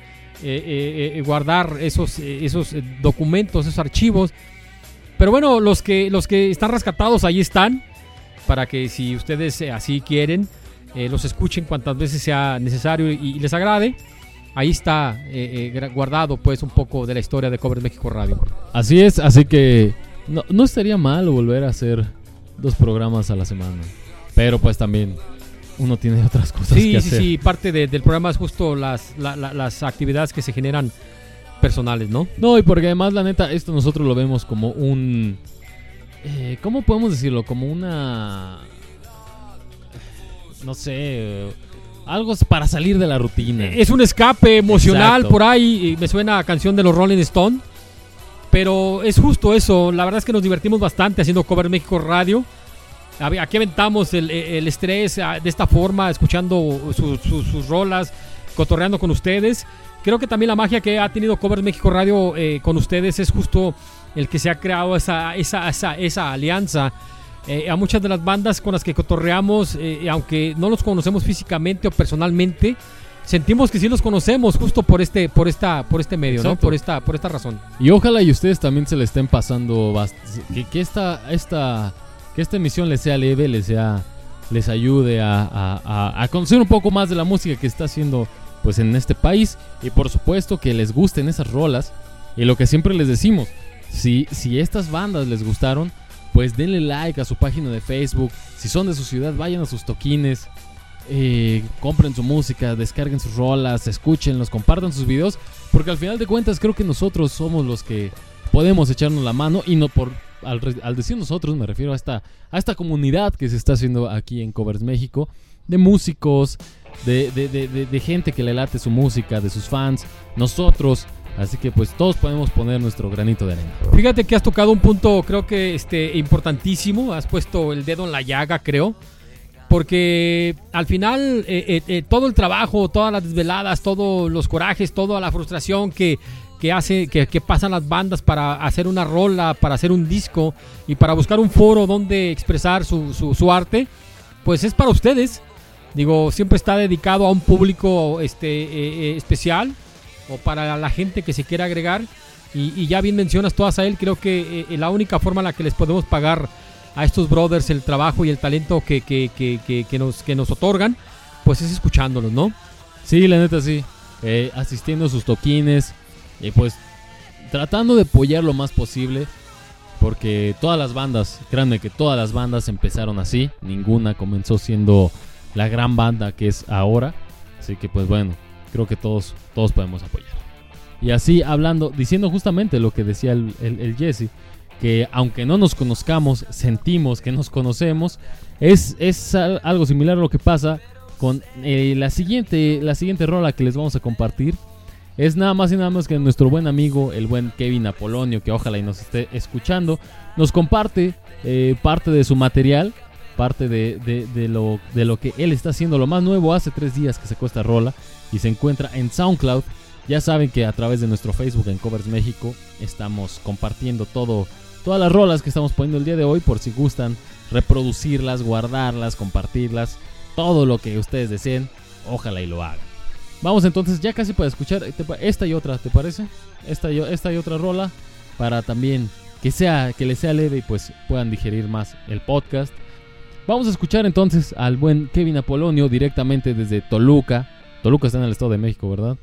eh, eh, guardar esos, eh, esos eh, documentos, esos archivos. Pero bueno, los que, los que están rescatados ahí están, para que si ustedes así quieren, eh, los escuchen cuantas veces sea necesario y, y les agrade. Ahí está eh, eh, guardado pues un poco de la historia de Cover México Radio. Así es, así que no, no estaría mal volver a hacer dos programas a la semana. Pero pues también uno tiene otras cosas Sí, que sí, hacer. sí, parte de- del programa es justo las, la- la- las actividades que se generan personales, ¿no? No, y porque además la neta, esto nosotros lo vemos como un... eh, ¿Cómo podemos decirlo? Como una... No sé... eh, Algo para salir de la rutina. Es un escape emocional Exacto. por ahí, me suena a canción de los Rolling Stone. Pero es justo eso, la verdad es que nos divertimos bastante haciendo Cover México Radio. Aquí aventamos el, el estrés ah, de esta forma, escuchando sus, sus- sus rolas, cotorreando con ustedes. Creo que también la magia que ha tenido Cover México Radio eh, con ustedes es justo el que se ha creado esa, esa, esa, esa alianza. Eh, a muchas de las bandas con las que cotorreamos, eh, aunque no los conocemos físicamente o personalmente, sentimos que sí los conocemos justo por este, por esta, por este medio, ¿no? Exacto. Por esta, por esta razón. Y ojalá y ustedes también se le estén pasando que, que esta, esta, que esta emisión les sea leve, les sea, les ayude a, a- a- a conocer un poco más de la música que está haciendo pues en este país y por supuesto que les gusten esas rolas y lo que siempre les decimos, si, si estas bandas les gustaron, pues denle like a su página de Facebook, si son de su ciudad vayan a sus toquines, eh, compren su música, descarguen sus rolas, escúchenlos, compartan sus videos, porque al final de cuentas creo que nosotros somos los que podemos echarnos la mano y no por al, decir nosotros me refiero a esta a esta comunidad que se está haciendo aquí en Covers México de músicos, de- de- de- de gente que le late su música, de sus fans, nosotros, así que pues todos podemos poner nuestro granito de arena. Fíjate que has tocado un punto, creo que este, importantísimo. Has puesto el dedo en la llaga, creo. Porque al final eh, eh, eh, todo el trabajo, todas las desveladas, todos los corajes, toda la frustración que, que hace, que, que pasan las bandas para hacer una rola, para hacer un disco y para buscar un foro donde expresar su, su- su arte, pues es para ustedes. Digo, siempre está dedicado a un público este, eh, eh, especial o para la gente que se quiera agregar. Y, ya bien mencionas todas a él, creo que eh, la única forma en la que les podemos pagar a estos brothers el trabajo y el talento que, que, que, que, nos, que nos otorgan, pues es escuchándolos, ¿no? Sí, la neta sí. Eh, asistiendo a sus toquines y pues tratando de apoyar lo más posible. Porque todas las bandas, créanme que todas las bandas empezaron así. Ninguna comenzó siendo la gran banda que es ahora. Así que pues bueno, creo que todos, todos podemos apoyar. Y así hablando, diciendo justamente lo que decía el, el- el Jesse, que aunque no nos conozcamos, sentimos que nos conocemos, es, es al- algo similar a lo que pasa con eh, la, siguiente, la siguiente rola que les vamos a compartir. Es nada más y nada más que nuestro buen amigo, el buen Kevin Apolonio, que ojalá y nos esté escuchando, nos comparte eh, parte de su material, parte de, de- de lo, de lo que él está haciendo. Lo más nuevo, hace tres días que sacó esta rola y se encuentra en SoundCloud. Ya saben que a través de nuestro Facebook en Covers México estamos compartiendo todo, todas las rolas que estamos poniendo el día de hoy por si gustan reproducirlas, guardarlas, compartirlas, todo lo que ustedes deseen, ojalá y lo hagan. Vamos entonces ya casi para escuchar pa- esta y otra, ¿te parece? Esta y, esta y otra rola para también que sea que les sea leve y pues puedan digerir más el podcast. Vamos a escuchar entonces al buen Kevin Apolonio directamente desde Toluca. Toluca está en el Estado de México, ¿verdad?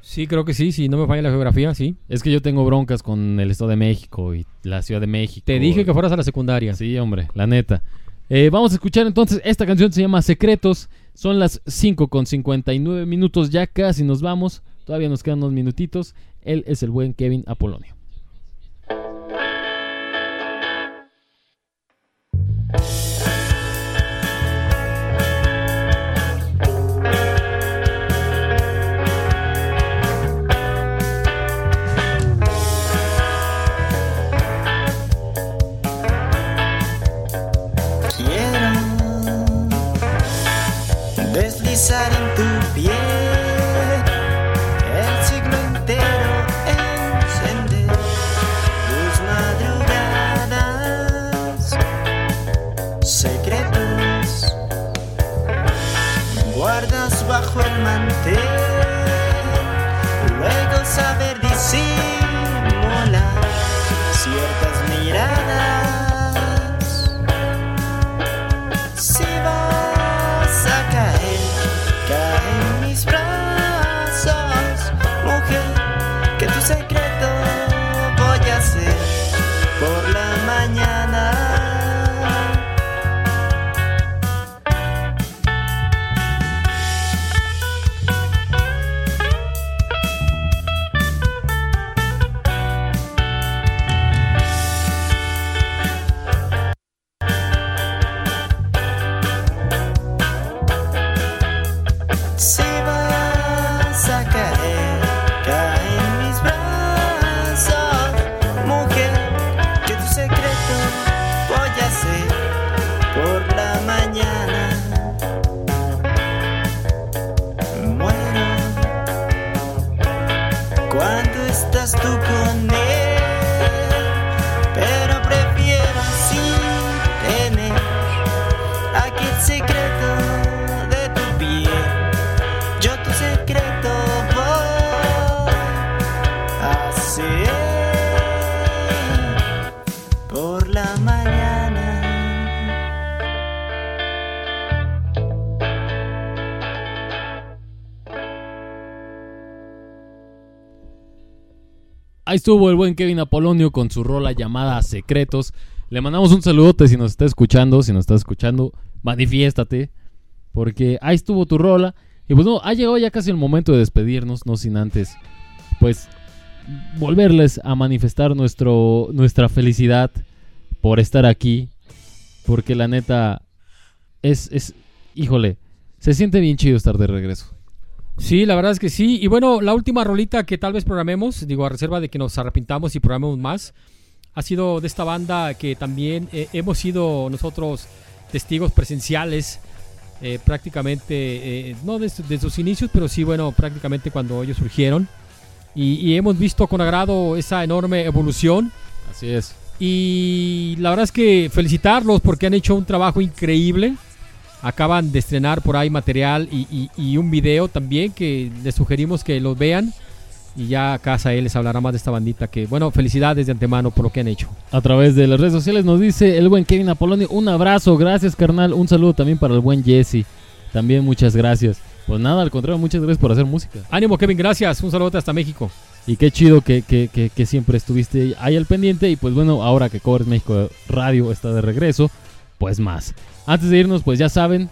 Sí, creo que sí, si no me falla la geografía, sí. Es que yo tengo broncas con el Estado de México y la Ciudad de México. Te dije que fueras a la secundaria. Sí, hombre, la neta. Eh, vamos a escuchar entonces, esta canción se llama Secretos. Son las 5 con 59 minutos, ya casi nos vamos. Todavía nos quedan unos minutitos. Él es el buen Kevin Apolonio. Ahí estuvo el buen Kevin Apolonio con su rola llamada Secretos. Le mandamos un saludote si nos está escuchando. Si nos está escuchando, manifiéstate. Porque ahí estuvo tu rola. Y pues no, ha llegado ya casi el momento de despedirnos. No sin antes, pues, volverles a manifestar nuestro, nuestra felicidad por estar aquí. Porque la neta, es, es, híjole, se siente bien chido estar de regreso. Sí, la verdad es que sí. Y bueno, la última rolita que tal vez programemos, digo, a reserva de que nos arrepintamos y programemos más, ha sido de esta banda que también eh, hemos sido nosotros testigos presenciales eh, prácticamente, eh, no de, su- de sus inicios, pero sí, bueno, prácticamente cuando ellos surgieron. Y, y hemos visto con agrado esa enorme evolución. Así es. Y la verdad es que felicitarlos porque han hecho un trabajo increíble. Acaban de estrenar por ahí material y, y- y un video también que les sugerimos que los vean. Y ya acá él les hablará más de esta bandita que, bueno, felicidades de antemano por lo que han hecho. A través de las redes sociales nos dice el buen Kevin Apolonio, un abrazo, gracias carnal, un saludo también para el buen Jesse, también muchas gracias. Pues nada, al contrario, muchas gracias por hacer música. Ánimo Kevin, gracias, un saludo hasta México. Y qué chido que, que, que, que siempre estuviste ahí al pendiente. Y pues bueno, ahora que Covers México Radio está de regreso, pues más. Antes de irnos, pues ya saben,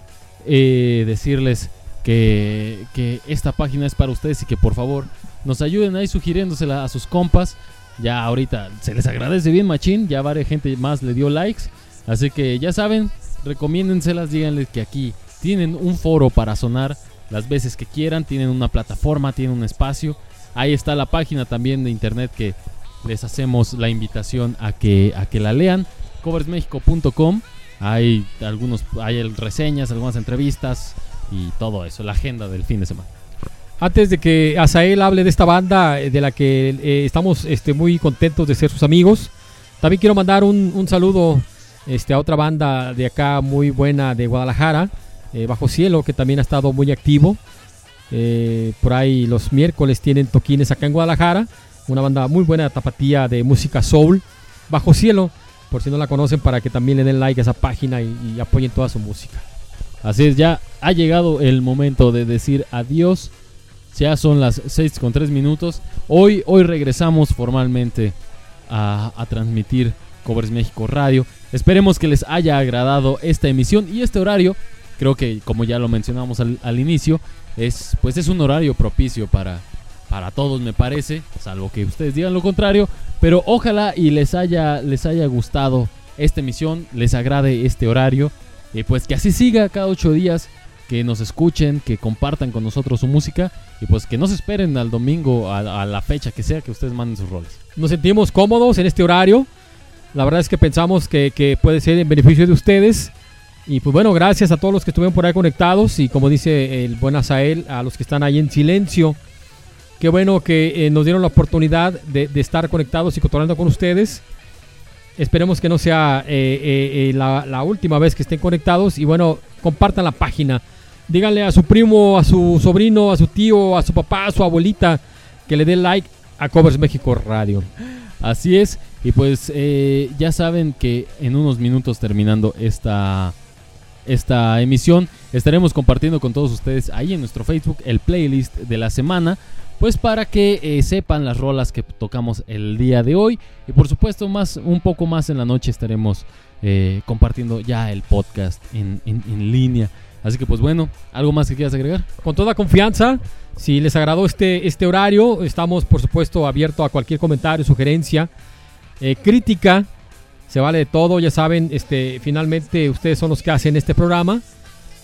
eh, decirles que, que esta página es para ustedes y que por favor nos ayuden ahí sugiriéndosela a sus compas. Ya ahorita se les agradece bien, machín. Ya varias gente más le dio likes. Así que ya saben, recomiéndenselas, díganles que aquí tienen un foro para sonar las veces que quieran, tienen una plataforma, tienen un espacio. Ahí está la página también de internet que les hacemos la invitación a que, a que la lean. coversmexico.com. Hay algunos hay reseñas, algunas entrevistas y todo eso, la agenda del fin de semana. Antes de que Azael hable de esta banda eh, de la que eh, estamos este, muy contentos de ser sus amigos, también quiero mandar un, un saludo este, a otra banda de acá muy buena de Guadalajara, eh, Bajo Cielo, que también ha estado muy activo. Por ahí los miércoles tienen toquines acá en Guadalajara, una banda muy buena tapatía de música soul, Bajo Cielo, por si no la conocen, para que también le den like a esa página y, apoyen toda su música. Así es, ya ha llegado el momento de decir adiós. Ya son las 6 con 3 minutos. Hoy, hoy regresamos formalmente a, a transmitir Covers México Radio. Esperemos que les haya agradado esta emisión y este horario. Creo que, como ya lo mencionamos al, al inicio, es, pues es un horario propicio para, para todos, me parece. Salvo que ustedes digan lo contrario. Pero ojalá y les haya, les haya gustado esta emisión, les agrade este horario. Y pues que así siga cada ocho días que nos escuchen, que compartan con nosotros su música y pues que no se esperen al domingo, a, a, la fecha que sea que ustedes manden sus roles. Nos sentimos cómodos en este horario. La verdad es que pensamos que, que, puede ser en beneficio de ustedes. Y pues bueno, gracias a todos los que estuvieron por ahí conectados y como dice el buen Azael, a los que están ahí en silencio. Qué bueno que eh, nos dieron la oportunidad de, estar conectados y cotorreando con ustedes. Esperemos que no sea eh, eh, la, última vez que estén conectados y bueno, compartan la página díganle a su primo, a su sobrino, a su tío, a su papá, a su abuelita que le dé like a Covers México Radio. Así es, y pues ya saben que en unos minutos terminando esta, esta emisión estaremos compartiendo con todos ustedes ahí en nuestro Facebook el playlist de la semana. Pues para que eh, sepan las rolas que tocamos el día de hoy. Y por supuesto, más, un poco más en la noche estaremos eh, compartiendo ya el podcast en, en, línea. Así que pues bueno, ¿algo más que quieras agregar? Con toda confianza, si les agradó este, este horario, estamos por supuesto abiertos a cualquier comentario, sugerencia, eh, crítica, se vale de todo, ya saben, este, finalmente ustedes son los que hacen este programa.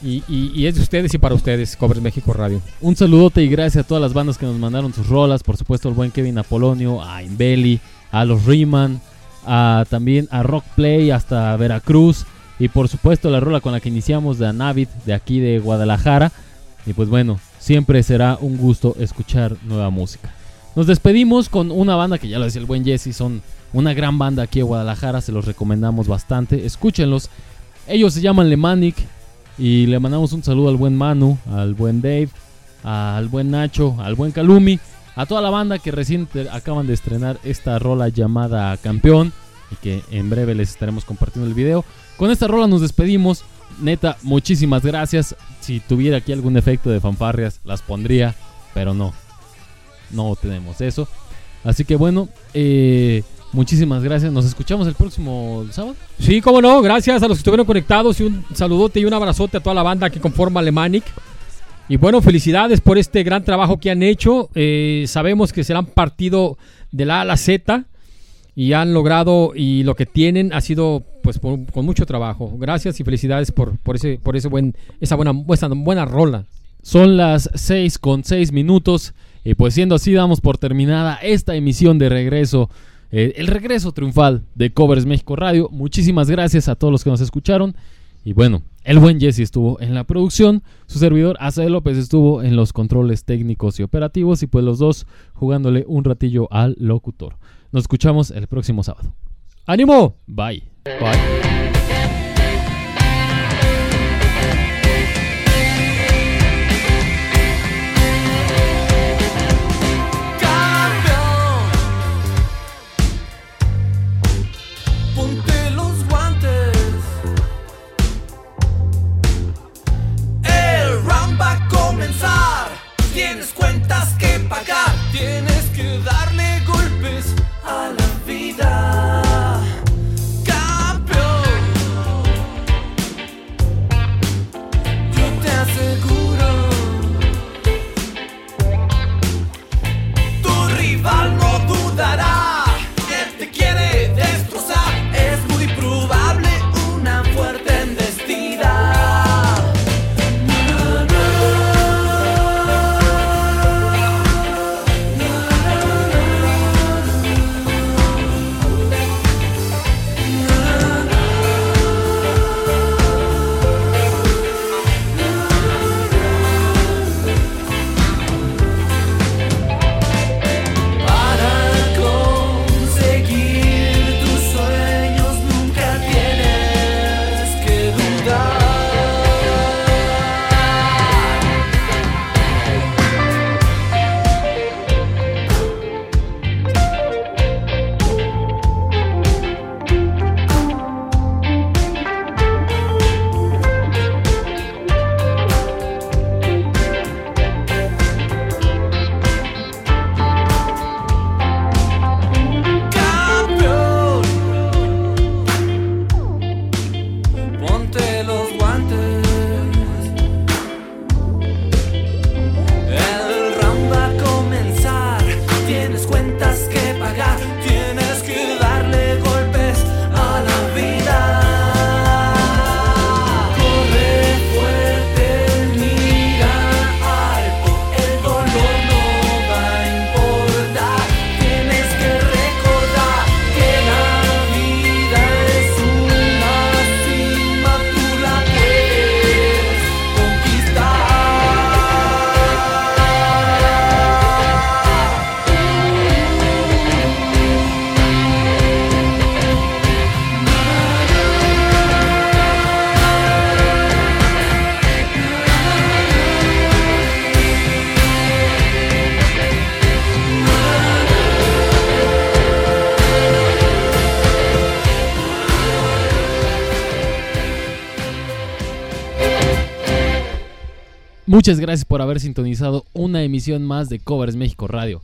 Y, es de ustedes y para ustedes, Covers México Radio. Un saludote y gracias a todas las bandas que nos mandaron sus rolas, por supuesto al buen Kevin Apolonio, a Inbeli, a los Riemann, a, también a Rock Play hasta Veracruz. Y por supuesto la rola con la que iniciamos de Anavid de aquí de Guadalajara. Y pues bueno, siempre será un gusto escuchar nueva música. Nos despedimos con una banda que ya lo decía el buen Jesse, son una gran banda aquí en Guadalajara, se los recomendamos bastante. Escúchenlos. Ellos se llaman Lemanic y le mandamos un saludo al buen Manu, al buen Dave, al buen Nacho, al buen Calumi, a toda la banda que recién acaban de estrenar esta rola llamada Campeón y que en breve les estaremos compartiendo el video. Con esta rola nos despedimos. Neta, muchísimas gracias. Si tuviera aquí algún efecto de fanfarrias, las pondría, pero no. No tenemos eso. Así que bueno, eh, muchísimas gracias. Nos escuchamos el próximo sábado. Sí, cómo no. Gracias a los que estuvieron conectados y un saludote y un abrazote a toda la banda que conforma Alemanic. Y bueno, felicidades por este gran trabajo que han hecho. Eh, sabemos que se han partido de la A a la Z y han logrado y lo que tienen ha sido pues por, con mucho trabajo. Gracias y felicidades por, por ese por ese buen esa buena esa buena rola. Son las 6 con 6 minutos y pues siendo así damos por terminada esta emisión de regreso eh, el regreso triunfal de Covers México Radio. Muchísimas gracias a todos los que nos escucharon y bueno, el buen Jesse estuvo en la producción, su servidor Azael López estuvo en los controles técnicos y operativos y pues los dos jugándole un ratillo al locutor. Nos escuchamos el próximo sábado. ¡Ánimo! Bye. Bye. пока! Muchas gracias por haber sintonizado una emisión más de Covers México Radio.